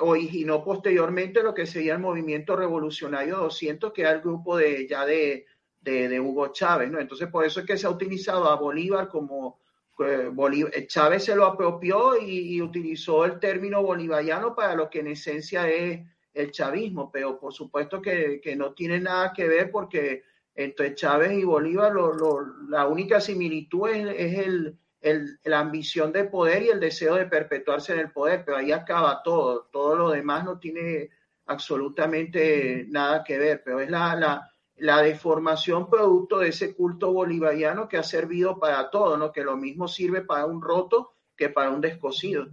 originó posteriormente lo que sería el movimiento revolucionario 200, que era el grupo de, ya de, de, Hugo Chávez, ¿no? Entonces, por eso es que se ha utilizado a Bolívar como... Eh, eh, Chávez se lo apropió y, utilizó el término bolivariano para lo que en esencia es el chavismo, pero por supuesto que, que no tiene nada que ver porque entre Chávez y Bolívar lo, la única similitud es, el, el, la ambición de poder y el deseo de perpetuarse en el poder, pero ahí acaba todo, todo lo demás no tiene absolutamente nada que ver, pero es la, la, la deformación producto de ese culto bolivariano que ha servido para todo, ¿no? Que lo mismo sirve para un roto que para un descosido.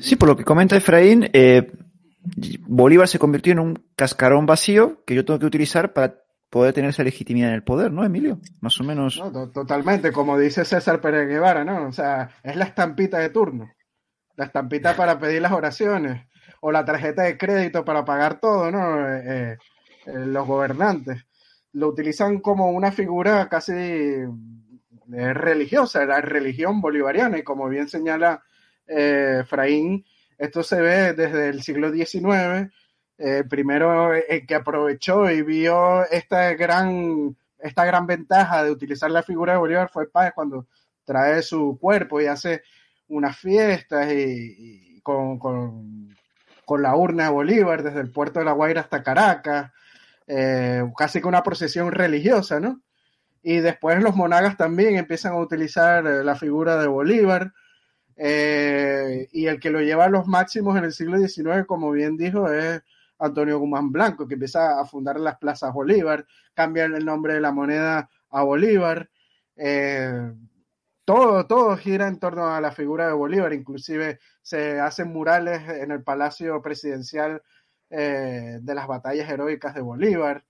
Sí, por lo que comenta Efraín, eh, Bolívar se convirtió en un cascarón vacío que yo tengo que utilizar para poder tener esa legitimidad en el poder, ¿no, Emilio? Más o menos. totalmente, como dice César Pérez Guevara, ¿no? O sea, es la estampita de turno, la estampita para pedir las oraciones o la tarjeta de crédito para pagar todo, ¿no? Eh, eh, eh, los gobernantes. Lo utilizan como una figura casi religiosa, la religión bolivariana, y como bien señala Efraín, esto se ve desde el siglo XIX, eh, primero el que aprovechó y vio esta gran, esta gran ventaja de utilizar la figura de Bolívar fue Páez cuando trae su cuerpo y hace unas fiestas y, con, con, la urna de Bolívar desde el puerto de La Guaira hasta Caracas, eh, casi que una procesión religiosa, ¿no? Y después los monagas también empiezan a utilizar eh, la figura de Bolívar eh, y el que lo lleva a los máximos en el siglo XIX, como bien dijo, es Antonio Guzmán Blanco, que empieza a fundar las plazas Bolívar, cambia el nombre de la moneda a Bolívar. Eh, todo, todo gira en torno a la figura de Bolívar, inclusive se hacen murales en el Palacio Presidencial eh, de las batallas heroicas de Bolívar.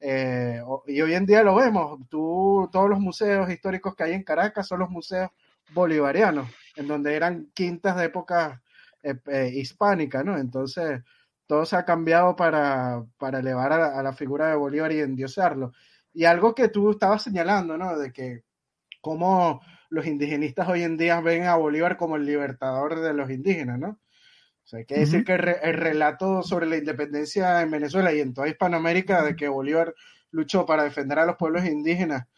y hoy en día lo vemos, todos los museos históricos que hay en Caracas son los museos bolivarianos en donde eran quintas de época eh, eh, hispánica, ¿no? Entonces, todo se ha cambiado para, para elevar a, la figura de Bolívar y endiosarlo. Y algo que tú estabas señalando, ¿no? De que cómo los indigenistas hoy en día ven a Bolívar como el libertador de los indígenas, ¿no? O sea, hay que decir que el, el, relato sobre la independencia en Venezuela y en toda Hispanoamérica de que Bolívar luchó para defender a los pueblos indígenas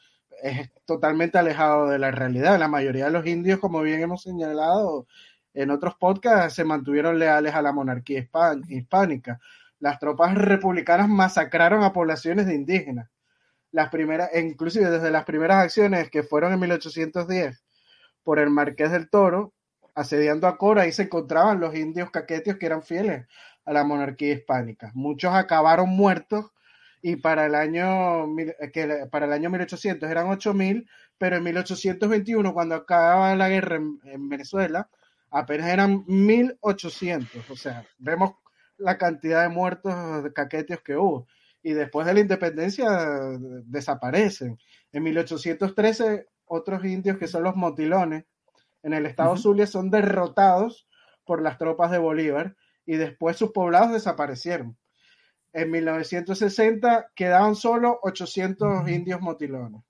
es totalmente alejado de la realidad. La mayoría de los indios, como bien hemos señalado en otros podcasts, se mantuvieron leales a la monarquía hispánica. Las tropas republicanas masacraron a poblaciones de indígenas. Las primeras, inclusive desde las primeras acciones que fueron en 1810 por el Marqués del Toro, asediando a Cora, ahí se encontraban los indios caquetios que eran fieles a la monarquía hispánica. Muchos acabaron muertos y para el año, que para el año 1800 eran 8.000, pero en 1821, cuando acababa la guerra en, Venezuela, apenas eran 1.800. O sea, vemos la cantidad de muertos de caquetes que hubo. Y después de la independencia desaparecen. En 1813, otros indios que son los motilones en el estado Zulia son derrotados por las tropas de Bolívar y después sus poblados desaparecieron. En 1960 quedaban solo 800 indios motilones.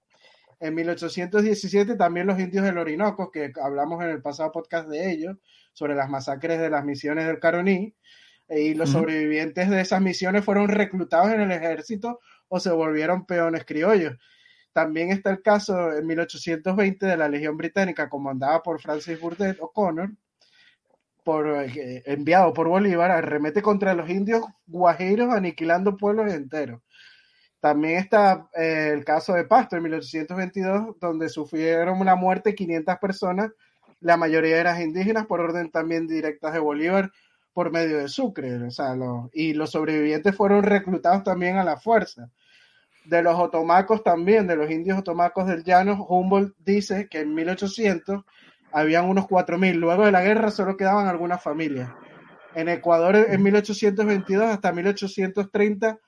En 1817 también los indios del Orinoco, que hablamos en el pasado podcast de ellos, sobre las masacres de las misiones del Caroní, y los sobrevivientes de esas misiones fueron reclutados en el ejército o se volvieron peones criollos. También está el caso en 1820 de la Legión Británica comandada por Francis Burdett O'Connor, por, eh, enviado por Bolívar, arremete contra los indios guajiros, aniquilando pueblos enteros. También está eh, el caso de Pasto en 1822, donde sufrieron la muerte 500 personas, la mayoría eran indígenas, por orden también directas de Bolívar, por medio de Sucre. O sea, y los sobrevivientes fueron reclutados también a la fuerza. De los otomacos también, de los indios otomacos del llano, Humboldt dice que en 1800 habían unos 4.000. Luego de la guerra solo quedaban algunas familias. En Ecuador en 1822 hasta 1830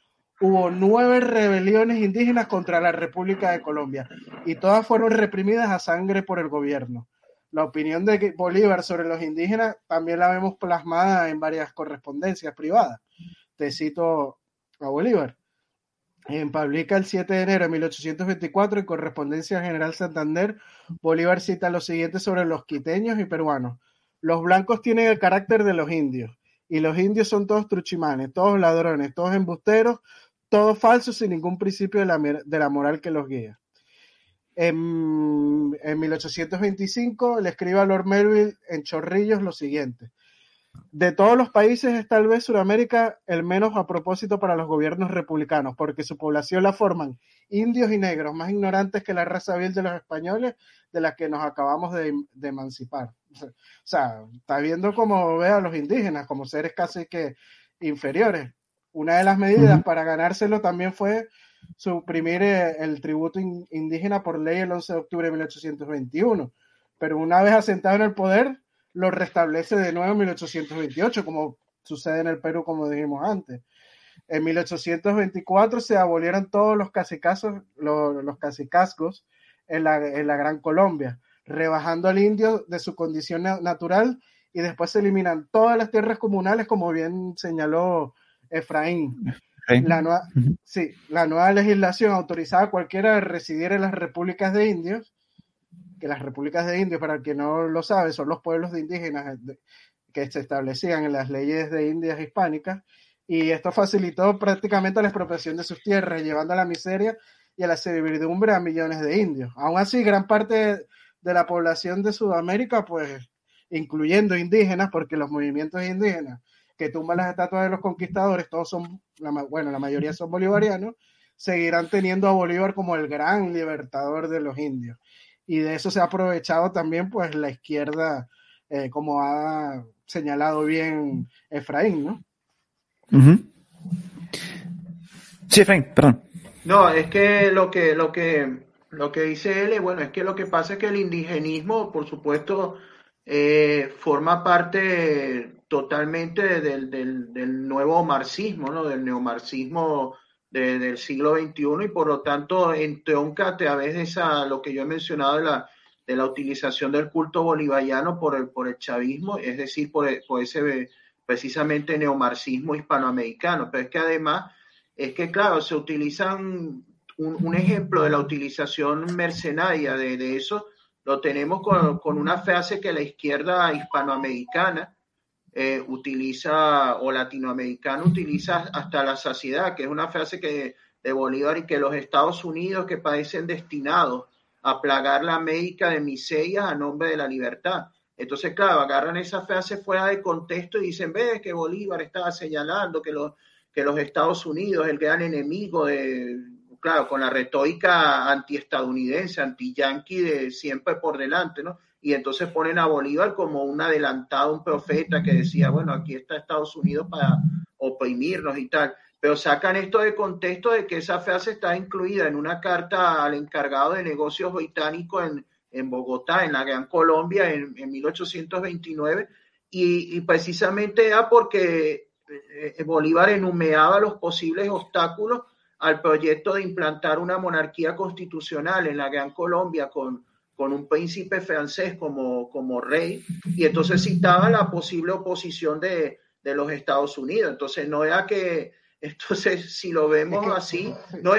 hubo nueve rebeliones indígenas contra la República de Colombia y todas fueron reprimidas a sangre por el gobierno. La opinión de Bolívar sobre los indígenas también la vemos plasmada en varias correspondencias privadas. Te cito a Bolívar. En publica el 7 de enero de 1824 en Correspondencia General Santander, Bolívar cita lo siguiente sobre los quiteños y peruanos. Los blancos tienen el carácter de los indios y los indios son todos truchimanes, todos ladrones, todos embusteros, todos falsos sin ningún principio de la, de la moral que los guía. En, en 1825 le escribe a Lord Melville en Chorrillos lo siguiente. De todos los países es tal vez Sudamérica el menos a propósito para los gobiernos republicanos, porque su población la forman indios y negros, más ignorantes que la raza vil de los españoles, de la que nos acabamos de, emancipar. O sea, está viendo como ve a los indígenas como seres casi que inferiores. Una de las medidas para ganárselo también fue suprimir eh, el tributo indígena por ley el 11 de octubre de 1821. Pero una vez asentado en el poder, lo restablece de nuevo en 1828, como sucede en el Perú, como dijimos antes. En 1824 se abolieron todos los cacicazos, los, los en la, en la Gran Colombia, rebajando al indio de su condición natural y después se eliminan todas las tierras comunales, como bien señaló Efraín. La nueva, sí, la nueva legislación autorizaba a cualquiera a residir en las repúblicas de indios que las repúblicas de indios, para el que no lo sabe, son los pueblos de indígenas que se establecían en las leyes de Indias hispánicas, y esto facilitó prácticamente la expropiación de sus tierras, llevando a la miseria y a la servidumbre a millones de indios. Aún así, gran parte de la población de Sudamérica, pues, incluyendo indígenas, porque los movimientos indígenas que tumban las estatuas de los conquistadores, todos son, bueno, la mayoría son bolivarianos, seguirán teniendo a Bolívar como el gran libertador de los indios y de eso se ha aprovechado también pues la izquierda, eh, como ha señalado bien Efraín, ¿no? Sí, Efraín, perdón. No, es que lo que, lo que, lo que dice él, bueno, es que lo que pasa es que el indigenismo, por supuesto, eh, forma parte totalmente del, del, del, nuevo marxismo, ¿no? Del neomarxismo del siglo XXI y por lo tanto entronca a través de esa, lo que yo he mencionado de la, de la utilización del culto bolivariano por el, por el chavismo, es decir, por, por ese precisamente neomarxismo hispanoamericano. Pero es que además, es que claro, se utilizan un, un ejemplo de la utilización mercenaria de, de eso, lo tenemos con, con, una frase que la izquierda hispanoamericana eh, utiliza o latinoamericano utiliza hasta la saciedad, que es una frase que de Bolívar y que los Estados Unidos que parecen destinados a plagar la América de miseria a nombre de la libertad. Entonces, claro, agarran esa frase fuera de contexto y dicen, ves que Bolívar estaba señalando que los, que los Estados Unidos, el gran enemigo de, claro, con la retórica antiestadounidense, anti-yankee de siempre por delante, ¿no? Y entonces ponen a Bolívar como un adelantado, un profeta que decía, bueno, aquí está Estados Unidos para oprimirnos y tal. Pero sacan esto de contexto de que esa frase está incluida en una carta al encargado de negocios británico en, en Bogotá, en la Gran Colombia, en, en 1829, y, y, precisamente era porque eh, Bolívar enumeraba los posibles obstáculos al proyecto de implantar una monarquía constitucional en la Gran Colombia con con un príncipe francés como, como rey, y entonces citaba la posible oposición de, de los Estados Unidos. Entonces no era que, entonces (laughs) si lo vemos así, no,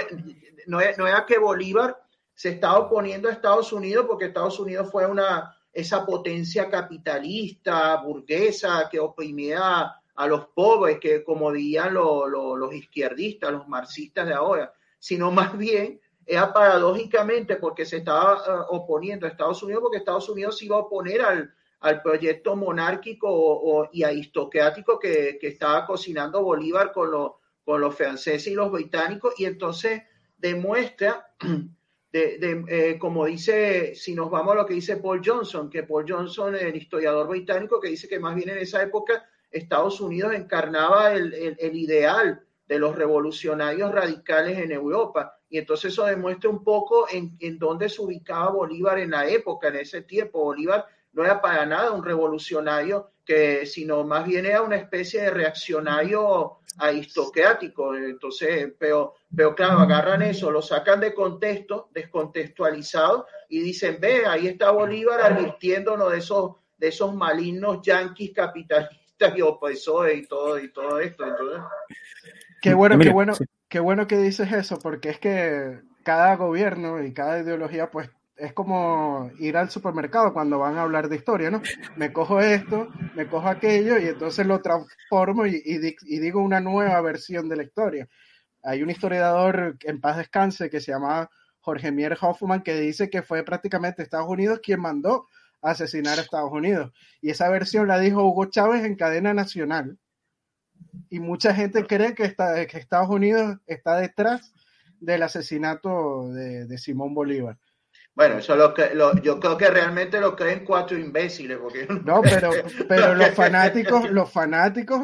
no, no era que Bolívar se estaba oponiendo a Estados Unidos porque Estados Unidos fue una, esa potencia capitalista, burguesa, que oprimía a los pobres, que como dirían los izquierdistas, los marxistas de ahora, sino más bien era paradójicamente porque se estaba uh, oponiendo a Estados Unidos, porque Estados Unidos se iba a oponer al, al proyecto monárquico y aristocrático que, que, estaba cocinando Bolívar con, lo, con los franceses y los británicos, y entonces demuestra, (clears throat) de, eh, como dice, si nos vamos a lo que dice Paul Johnson, que Paul Johnson, el historiador británico, que dice que más bien en esa época Estados Unidos encarnaba el, el ideal de los revolucionarios radicales en Europa y entonces eso demuestra un poco en, en dónde se ubicaba Bolívar en la época, en ese tiempo. Bolívar no era para nada un revolucionario, que, sino más bien era una especie de reaccionario aristocrático. Entonces, pero, pero claro, agarran eso, lo sacan de contexto, descontextualizado, y dicen, ve, ahí está Bolívar advirtiéndonos de esos, de esos malignos yanquis capitalistas y opresores y todo, y todo esto. Entonces, qué bueno, qué bueno, qué bueno que dices eso, porque es que cada gobierno y cada ideología, pues es como ir al supermercado cuando van a hablar de historia, ¿no? Me cojo esto, me cojo aquello y entonces lo transformo y, digo una nueva versión de la historia. Hay un historiador en paz descanse que se llama Jorge Mier Hoffman que dice que fue prácticamente Estados Unidos quien mandó a asesinar a Estados Unidos. Y esa versión la dijo Hugo Chávez en cadena nacional. Y mucha gente cree que, que Estados Unidos está detrás del asesinato de Simón Bolívar. Bueno, eso lo que yo creo que realmente lo creen cuatro imbéciles. Porque no, pero, pero los fanáticos, (laughs) los fanáticos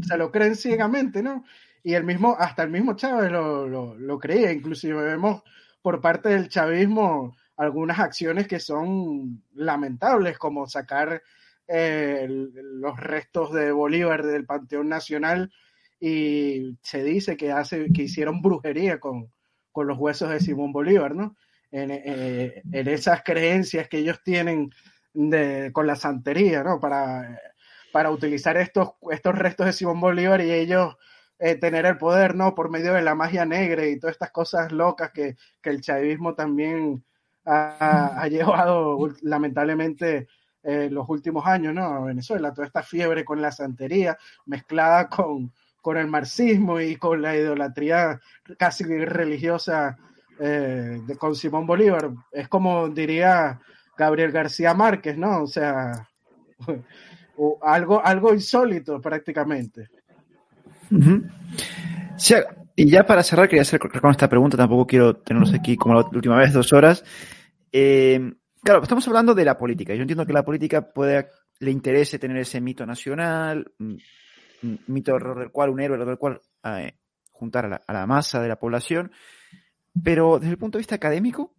se lo creen ciegamente, ¿no? Y el mismo, hasta el mismo Chávez lo, lo, lo creía. Inclusive vemos por parte del chavismo algunas acciones que son lamentables, como sacar los restos de Bolívar del Panteón Nacional y se dice que hace, que hicieron brujería con, con los huesos de Simón Bolívar, ¿no? Eh, en, esas creencias que ellos tienen de, con la santería, ¿no? Para, para utilizar estos, estos restos de Simón Bolívar y ellos eh, tener el poder, ¿no? Por medio de la magia negra y todas estas cosas locas que, que el chavismo también ha llevado lamentablemente eh, los últimos años, ¿no? Venezuela, toda esta fiebre con la santería mezclada con, con el marxismo y con la idolatría casi religiosa eh, de, con Simón Bolívar. Es como diría Gabriel García Márquez, ¿no? O sea, (laughs) algo, algo insólito prácticamente. y ya para cerrar, quería hacer con esta pregunta, tampoco quiero tenernos aquí como la última vez dos horas. Eh, claro, estamos hablando de la política. Yo entiendo que la política puede, le interese tener ese mito nacional, mito del cual, un héroe del cual eh, juntar a la, a la masa de la población. Pero desde el punto de vista académico,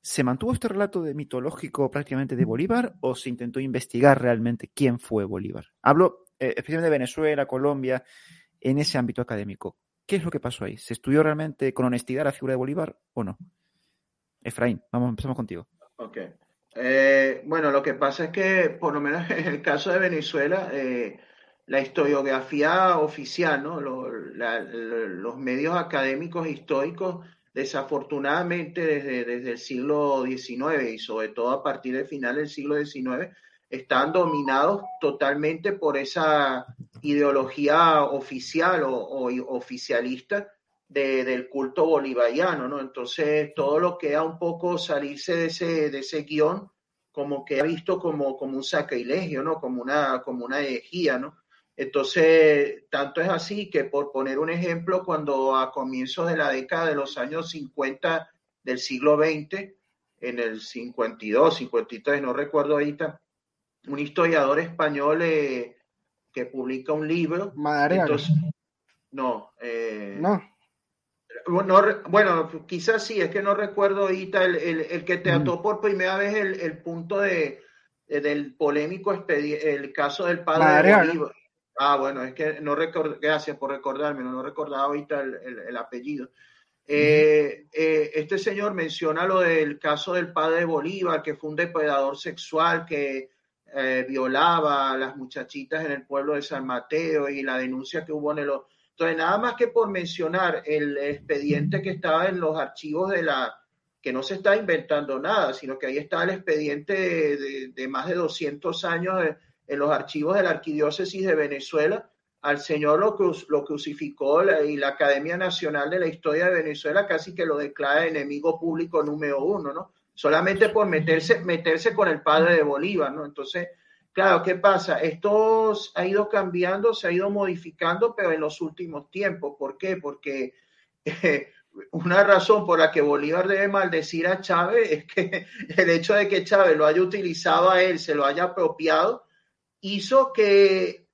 ¿se mantuvo este relato de mitológico prácticamente de Bolívar o se intentó investigar realmente quién fue Bolívar? Hablo eh, especialmente de Venezuela, Colombia, en ese ámbito académico. ¿Qué es lo que pasó ahí? ¿Se estudió realmente con honestidad la figura de Bolívar o no? Efraín, vamos, empezamos contigo. Ok. Eh, bueno, lo que pasa es que, por lo menos (laughs) en el caso de Venezuela, eh, la historiografía oficial, ¿no? los medios académicos históricos desafortunadamente desde, desde el siglo XIX y sobre todo a partir del final del siglo XIX, están dominados totalmente por esa ideología oficial o, oficialista del culto bolivariano, ¿no? Entonces, todo lo que ha un poco salirse de ese, de ese guion, como que ha visto como, como un sacrilegio, ¿no? Como una, como una herejía, ¿no? Entonces, tanto es así que por poner un ejemplo, cuando a comienzos de la década de los años 50 del siglo XX, en el 52, 53, no recuerdo ahorita, un historiador español eh, que publica un libro. Entonces, no, eh, no. Bueno, quizás sí, es que no recuerdo ahorita el, el, que trató mm. por primera vez el, el punto de, del polémico el caso del padre de Bolívar. Ah, bueno, es que no recuerdo, gracias por recordarme, no recordaba ahorita el, apellido. Eh, eh, este señor menciona lo del caso del padre de Bolívar, que fue un depredador sexual que eh, violaba a las muchachitas en el pueblo de San Mateo y la denuncia que hubo en el... Entonces, nada más que por mencionar el expediente que estaba en los archivos de la, que no se está inventando nada, sino que ahí está el expediente de, más de 200 años en los archivos de la Arquidiócesis de Venezuela, al señor lo, lo crucificó y la Academia Nacional de la Historia de Venezuela casi que lo declara enemigo público número uno, ¿no? Solamente por meterse, meterse con el padre de Bolívar, ¿no? Entonces, claro, ¿qué pasa? Esto ha ido cambiando, se ha ido modificando, pero en los últimos tiempos. ¿Por qué? Porque eh, una razón por la que Bolívar debe maldecir a Chávez es que (laughs) el hecho de que Chávez lo haya utilizado a él, se lo haya apropiado, hizo que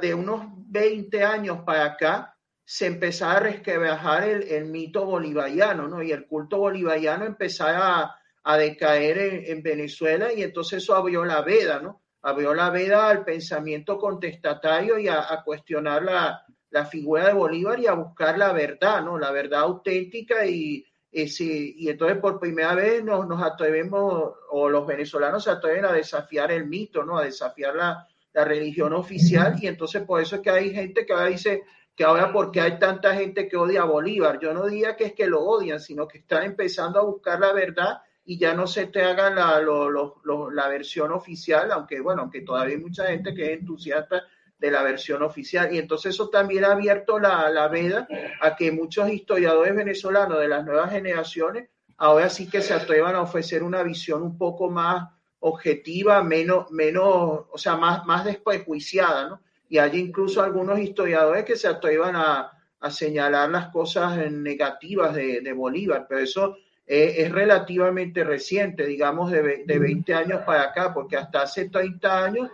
de unos 20 años para acá se empezara a resquebrajar el, el, mito bolivariano, ¿no? Y el culto bolivariano empezara a, a decaer en, Venezuela y entonces eso abrió la veda, ¿no? Abrió la veda al pensamiento contestatario y a, cuestionar la, figura de Bolívar y a buscar la verdad, ¿no? La verdad auténtica y, y entonces por primera vez nos, atrevemos, o los venezolanos se atreven a desafiar el mito, ¿no? A desafiar la, la religión oficial y entonces por eso es que hay gente que ahora dice, que ahora porque hay tanta gente que odia a Bolívar. Yo no diría que es que lo odian, sino que están empezando a buscar la verdad y ya no se te hagan la, la versión oficial, aunque bueno, aunque todavía hay mucha gente que es entusiasta de la versión oficial. Y entonces eso también ha abierto la, la veda a que muchos historiadores venezolanos de las nuevas generaciones ahora sí que se atrevan a ofrecer una visión un poco más objetiva, menos, menos, o sea, más, más desprejuiciada, ¿no? y hay incluso algunos historiadores que se atrevan a, señalar las cosas negativas de, Bolívar, pero eso es, relativamente reciente, digamos de, de, 20 años para acá, porque hasta hace 30 años,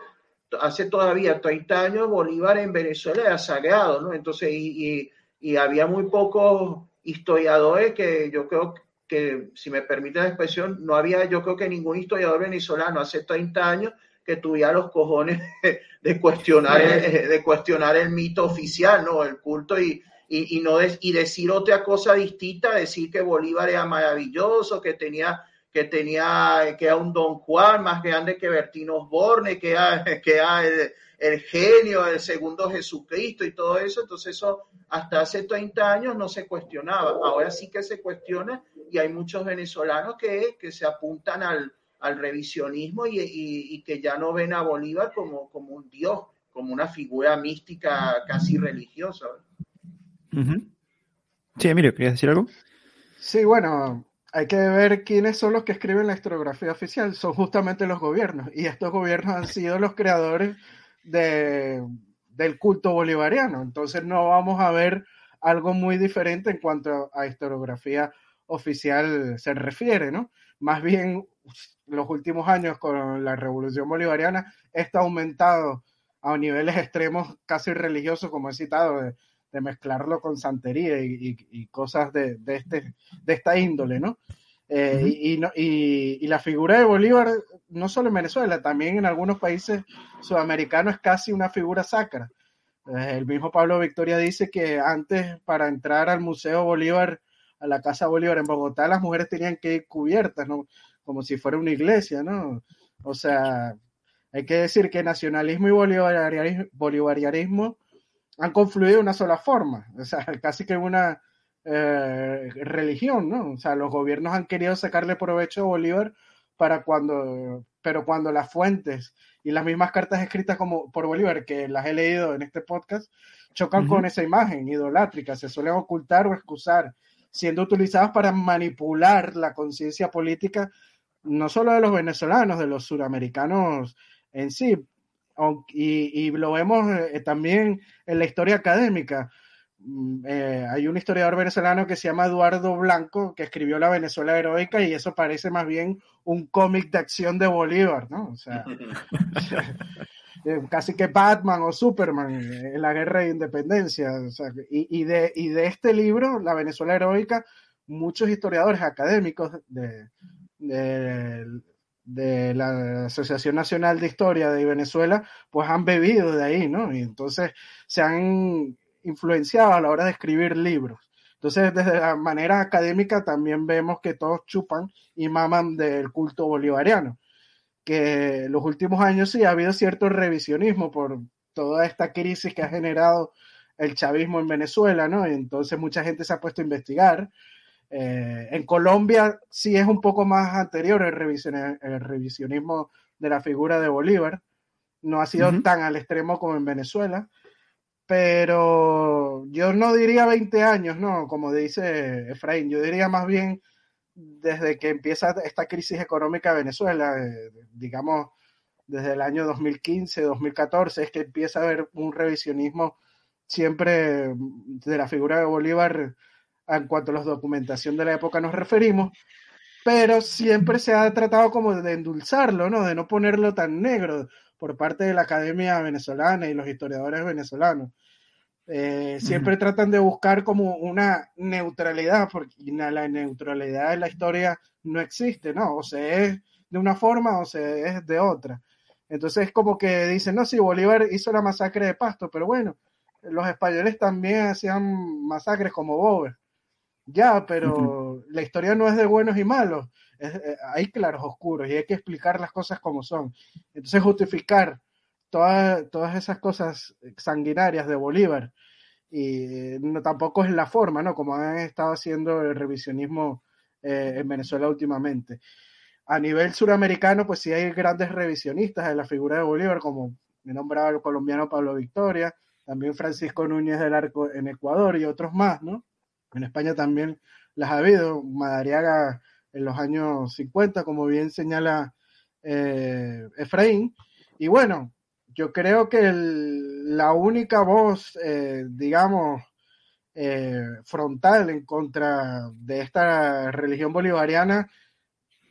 hace todavía 30 años, Bolívar en Venezuela era sagrado, ¿no? Entonces, y, y había muy pocos historiadores que yo creo que, si me permite la expresión, no había, yo creo que ningún historiador venezolano hace 30 años que tuviera los cojones (laughs) de cuestionar, el, de cuestionar el mito oficial, ¿no? El culto y, y, no y decir otra cosa distinta, decir que Bolívar era maravilloso, que tenía que tenía que era un Don Juan más grande que Bertino Osborne, que era, (laughs) que era el, el, genio, el segundo Jesucristo y todo eso. Entonces eso hasta hace 30 años no se cuestionaba. Ahora sí que se cuestiona y hay muchos venezolanos que, que se apuntan al, al revisionismo y, que ya no ven a Bolívar como, como un dios, como una figura mística casi religiosa. Sí, Emilio, ¿querías decir algo? Sí, bueno, hay que ver quiénes son los que escriben la historiografía oficial. Son justamente los gobiernos. Y estos gobiernos han sido los creadores de, del culto bolivariano. Entonces no vamos a ver algo muy diferente en cuanto a historiografía oficial se refiere, ¿no? Más bien los últimos años con la revolución bolivariana, está aumentado a niveles extremos casi religiosos, como he citado, de, mezclarlo con santería y, cosas de, este, de esta índole, ¿no? Eh, y, la figura de Bolívar, no solo en Venezuela, también en algunos países sudamericanos es casi una figura sacra. Eh, el mismo Pablo Victoria dice que antes para entrar al Museo Bolívar, a la Casa Bolívar en Bogotá, las mujeres tenían que ir cubiertas, ¿no? como si fuera una iglesia, ¿no? O sea, hay que decir que nacionalismo y bolivarianismo, han confluido de una sola forma, o sea, (laughs) casi que una eh, religión, ¿no? O sea, los gobiernos han querido sacarle provecho a Bolívar para cuando, pero cuando las fuentes y las mismas cartas escritas como por Bolívar, que las he leído en este podcast, chocan con esa imagen idolátrica, se suelen ocultar o excusar, siendo utilizadas para manipular la conciencia política no solo de los venezolanos, de los suramericanos en sí, y, lo vemos eh, también en la historia académica. Mm, eh, hay un historiador venezolano que se llama Eduardo Blanco, que escribió La Venezuela Heroica, y eso parece más bien un cómic de acción de Bolívar, ¿no? O sea, (laughs) eh, casi que Batman o Superman en la guerra de independencia. y, de, y de este libro, La Venezuela Heroica, muchos historiadores académicos de, de, la Asociación Nacional de Historia de Venezuela, pues han bebido de ahí, ¿no? Y entonces se han influenciado a la hora de escribir libros. Entonces, desde la manera académica también vemos que todos chupan y maman del culto bolivariano, que los últimos años sí ha habido cierto revisionismo por toda esta crisis que ha generado el chavismo en Venezuela, ¿no? Y entonces mucha gente se ha puesto a investigar eh, en Colombia sí es un poco más anterior el, revisionismo de la figura de Bolívar. No ha sido tan al extremo como en Venezuela. Pero yo no diría 20 años, ¿no? Como dice Efraín, yo diría más bien desde que empieza esta crisis económica de Venezuela, eh, digamos desde el año 2015, 2014, es que empieza a haber un revisionismo siempre de la figura de Bolívar en cuanto a la documentación de la época nos referimos, pero siempre se ha tratado como de endulzarlo, ¿no? De no ponerlo tan negro por parte de la Academia Venezolana y los historiadores venezolanos. Eh, siempre tratan de buscar como una neutralidad, porque la neutralidad en la historia no existe, ¿no? O se es de una forma o se es de otra. Entonces es como que dicen, no, sí, Bolívar hizo la masacre de Pasto, pero bueno, los españoles también hacían masacres como Bober. Ya, pero la historia no es de buenos y malos, eh, hay claros oscuros y hay que explicar las cosas como son. Entonces justificar todas, todas esas cosas sanguinarias de Bolívar y no, tampoco es la forma, ¿no? Como han estado haciendo el revisionismo eh, en Venezuela últimamente a nivel suramericano, pues sí hay grandes revisionistas de la figura de Bolívar, como me nombraba el colombiano Pablo Victoria, también Francisco Núñez del Arco en Ecuador y otros más, ¿no? En España también las ha habido, Madariaga en los años 50, como bien señala eh, Efraín. Y bueno, yo creo que la única voz, eh, digamos, eh, frontal en contra de esta religión bolivariana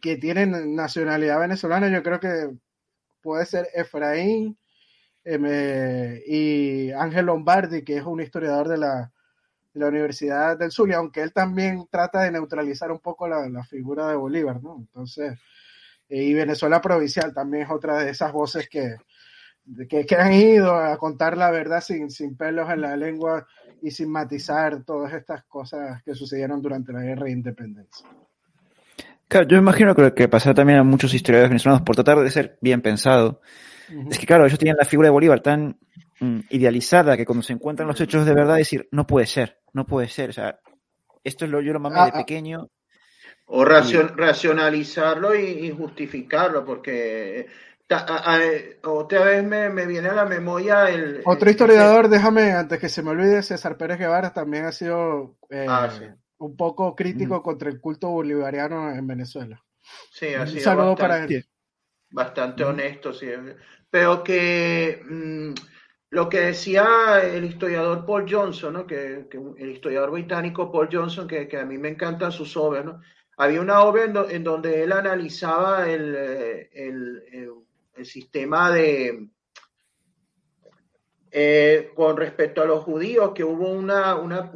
que tienen nacionalidad venezolana, yo creo que puede ser Efraín y Ángel Lombardi, que es un historiador de la, Universidad del Zulia, aunque él también trata de neutralizar un poco la, figura de Bolívar, ¿no? Entonces, eh, y Venezuela Provincial también es otra de esas voces que, que, han ido a contar la verdad sin, sin pelos en la lengua y sin matizar todas estas cosas que sucedieron durante la guerra de independencia. Claro, yo imagino que lo que pasa también a muchos historiadores venezolanos por tratar de ser bien pensado es que, claro, ellos tienen la figura de Bolívar tan mm, idealizada que cuando se encuentran los hechos de verdad, decir, no puede ser, no puede ser. O sea, esto es lo yo lo mamé ah, de ah. pequeño. O racionalizarlo y, justificarlo, porque otra vez me, viene a la memoria el... Otro historiador, déjame, antes que se me olvide, César Pérez Guevara también ha sido eh, ah, un poco crítico contra el culto bolivariano en Venezuela. Sí, Un saludo para él. Bastante honesto, sí. Pero que mm, lo que decía el historiador Paul Johnson, ¿no? que, el historiador británico Paul Johnson, que, a mí me encantan sus obras, ¿no? había una obra en, donde él analizaba el, el, el sistema de, eh, con respecto a los judíos, que hubo una, una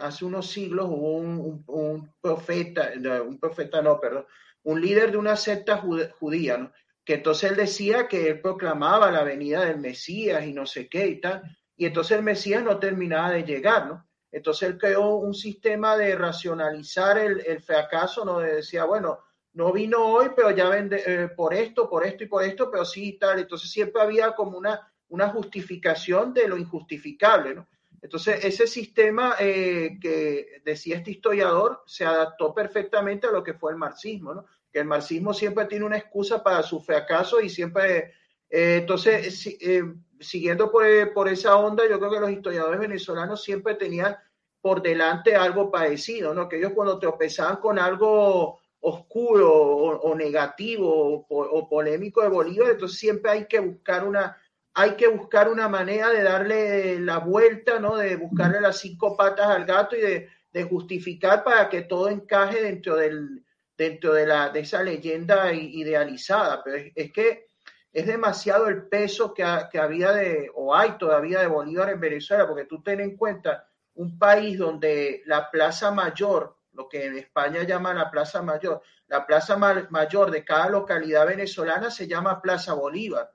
hace unos siglos hubo un, profeta, un profeta no, perdón, un líder de una secta judía, que entonces él decía que él proclamaba la venida del Mesías y no sé qué y tal, y entonces el Mesías no terminaba de llegar, ¿no? Entonces él creó un sistema de racionalizar el, fracaso, ¿no? decía, bueno, no vino hoy, pero ya vende eh, por esto, por esto y por esto, pero sí y tal. Entonces siempre había como una una justificación de lo injustificable. ¿no? Entonces, ese sistema eh, que decía este historiador se adaptó perfectamente a lo que fue el marxismo, ¿no? Que el marxismo siempre tiene una excusa para su fracaso y siempre, eh, entonces, eh, siguiendo por, por, esa onda, yo creo que los historiadores venezolanos siempre tenían por delante algo parecido, ¿no? que ellos cuando tropezaban con algo oscuro o, negativo o, o polémico de Bolívar, entonces siempre hay que buscar una hay que buscar una manera de darle la vuelta, ¿no? De buscarle las cinco patas al gato y de, justificar para que todo encaje dentro, del, dentro de, la, de esa leyenda idealizada. Pero es, que es demasiado el peso que, que, había de, o hay todavía de Bolívar en Venezuela, porque tú ten en cuenta un país donde la Plaza Mayor, lo que en España llaman la Plaza Mayor, la Plaza Mayor de cada localidad venezolana se llama Plaza Bolívar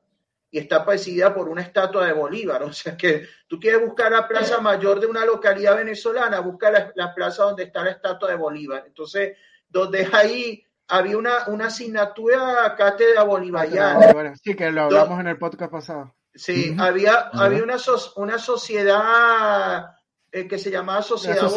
y está presidida por una estatua de Bolívar. (laughs) O sea que tú quieres buscar la plaza mayor de una localidad venezolana, busca la, plaza donde está la estatua de Bolívar. Entonces, donde ahí había una, una asignatura cátedra bolivariana. Sí, que lo hablamos en el podcast pasado. Sí, había, había una, una sociedad eh, que se llamaba Sociedad,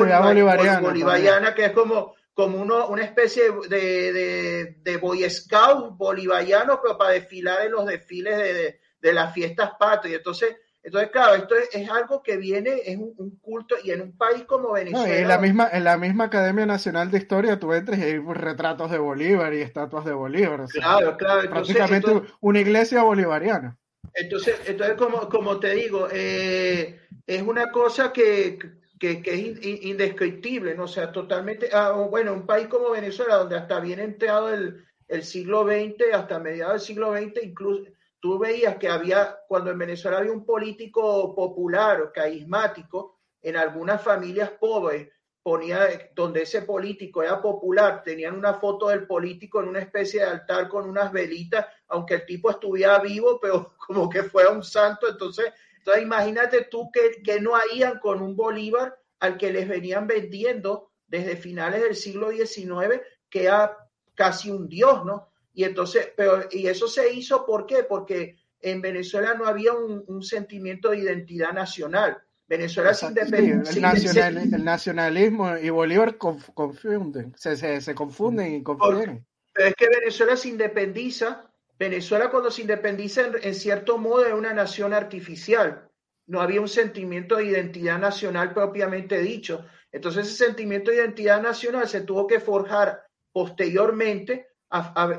Bolivariana, que es como, como uno, una especie de, de, de, Boy Scout bolivariano, pero para desfilar en los desfiles de, de las fiestas patrias. Entonces, entonces, claro, esto es, algo que viene, es un, culto, y en un país como Venezuela. en, la misma, en la misma Academia Nacional de Historia tú entres y hay retratos de Bolívar y estatuas de Bolívar. claro, claro. prácticamente una iglesia bolivariana. Entonces, entonces como, como te digo, eh, es una cosa que, que, es indescriptible, ¿no? O sea, totalmente. Ah, bueno, un país como Venezuela, donde hasta bien entrado el, el siglo XX, hasta mediados del siglo XX, incluso tú veías que había, cuando en Venezuela había un político popular o carismático, en algunas familias pobres, ponía, donde ese político era popular, tenían una foto del político en una especie de altar con unas velitas, aunque el tipo estuviera vivo, pero (laughs) como que fuera un santo. Entonces, entonces imagínate tú que, que no harían con un Bolívar al que les venían vendiendo desde finales del siglo XIX, que era casi un dios, ¿no? Y entonces, pero, y eso se hizo, ¿por qué? Porque en Venezuela no había un, sentimiento de identidad nacional. Venezuela es independiente. el, nacionalismo y Bolívar confunden, se, se, confunden y confunden. Pero es que Venezuela se independiza, Venezuela cuando se independiza en, cierto modo es una nación artificial. No había un sentimiento de identidad nacional propiamente dicho. Entonces ese sentimiento de identidad nacional se tuvo que forjar posteriormente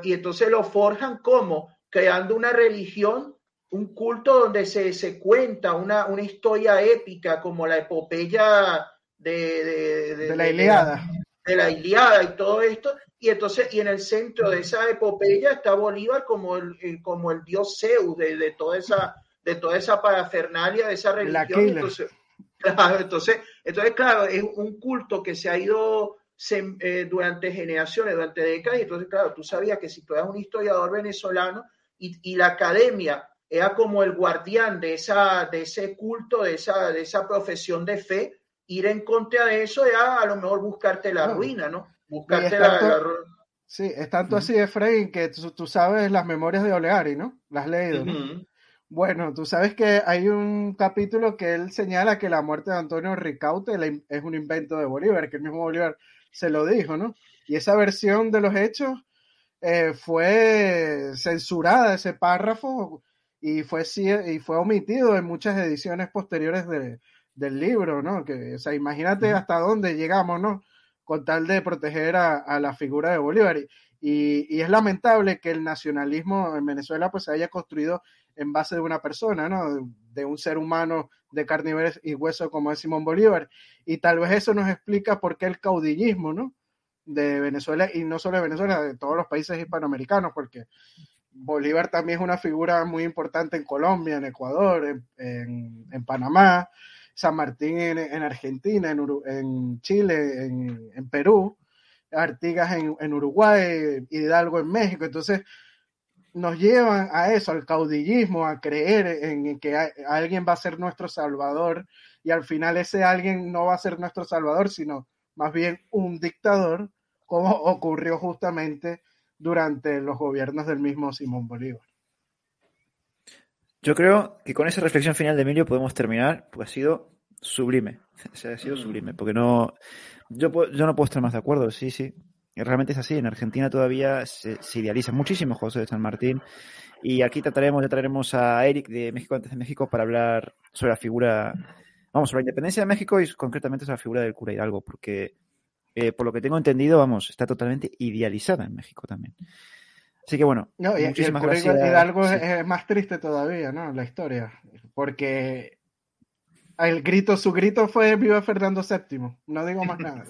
y entonces lo forjan como creando una religión, un culto donde se, se cuenta una, una historia épica como la epopeya de, de, la Iliada. De la, Iliada y todo esto. Y entonces, y en el centro de esa epopeya está Bolívar como el, como el dios Zeus de, toda esa de toda esa parafernalia de esa religión. Entonces, (laughs) claro, entonces, entonces, claro, es un culto que se ha ido eh, durante generaciones, durante décadas, y entonces, claro, tú sabías que si tú eras un historiador venezolano y, la academia era como el guardián de, esa, de ese culto, de esa, de esa profesión de fe, ir en contra de eso era a lo mejor buscarte la ruina, ¿no? Buscarte la, Sí, es tanto así, Efraín, que tú, sabes las memorias de Oleari, ¿no? Las leído, Bueno, tú sabes que hay un capítulo que él señala que la muerte de Antonio Ricaute es un invento de Bolívar, que el mismo Bolívar se lo dijo, ¿no? Y esa versión de los hechos eh, fue censurada, ese párrafo, y fue, y fue omitido en muchas ediciones posteriores del libro, ¿no? Que, o sea, imagínate hasta dónde llegamos, ¿no? Con tal de proteger a, la figura de Bolívar. Y, es lamentable que el nacionalismo en Venezuela pues se haya construido en base de una persona, ¿no? De, un ser humano de carne y hueso como es Simón Bolívar. Y tal vez eso nos explica por qué el caudillismo, ¿no? De Venezuela y no solo de Venezuela, de todos los países hispanoamericanos, porque Bolívar también es una figura muy importante en Colombia, en Ecuador, en, Panamá, San Martín en, Argentina, en, en Chile, en, Perú, Artigas en, Uruguay, Hidalgo en México. Entonces, nos llevan a eso, al caudillismo, a creer en que alguien va a ser nuestro salvador y al final ese alguien no va a ser nuestro salvador, sino más bien un dictador, como ocurrió justamente durante los gobiernos del mismo Simón Bolívar. Yo creo que con esa reflexión final de Emilio podemos terminar, porque ha sido sublime. ha sido sublime, porque no. Yo, yo no puedo estar más de acuerdo, sí, sí realmente es así. En Argentina todavía se, idealiza muchísimo José de San Martín. Y aquí trataremos, ya traeremos a Eric de México antes de México para hablar sobre la figura, vamos, sobre la independencia de México y concretamente sobre la figura del cura Hidalgo, porque eh, por lo que tengo entendido, vamos, está totalmente idealizada en México también. Así que bueno, muchísimas gracias. Hidalgo es más triste todavía, ¿no? La historia, porque el grito, su grito fue viva Fernando VII. No digo más nada.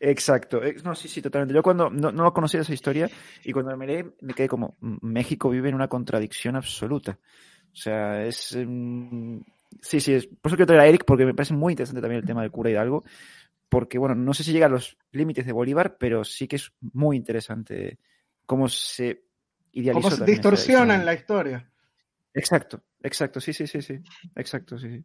Exacto. Eh, no, sí, sí, totalmente. Yo cuando no, no conocía esa historia y cuando me leí me quedé como, México vive en una contradicción absoluta. O sea, es... Mm, sí, sí, es, por eso quiero traer a Eric porque me parece muy interesante también el tema del cura Hidalgo. Porque, bueno, no sé si llega a los límites de Bolívar, pero sí que es muy interesante cómo se idealiza. Cómo se distorsiona la historia. Exacto, exacto, sí, sí, sí, sí, exacto, sí, sí.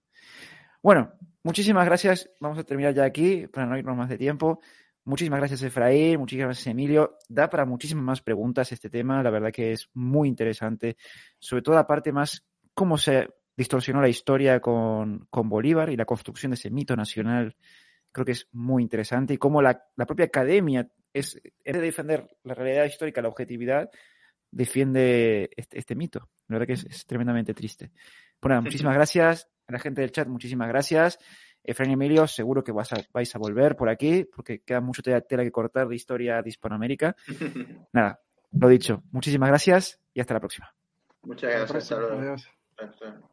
Bueno, muchísimas gracias. Vamos a terminar ya aquí para no irnos más de tiempo. Muchísimas gracias, Efraín. Muchísimas gracias, Emilio. Da para muchísimas más preguntas este tema. La verdad que es muy interesante. Sobre todo la parte más, cómo se distorsionó la historia con, con Bolívar y la construcción de ese mito nacional. Creo que es muy interesante. Y cómo la, la propia academia es, en vez de defender la realidad histórica, la objetividad, defiende este, este mito. La verdad que es, tremendamente triste. Bueno, muchísimas gracias a la gente del chat, muchísimas gracias. Efraín Emilio, seguro que vas a, vais a volver por aquí, porque queda mucho tela, que cortar de historia de Hispanoamérica. (laughs) Nada, lo dicho, muchísimas gracias y hasta la próxima. Muchas gracias. Hasta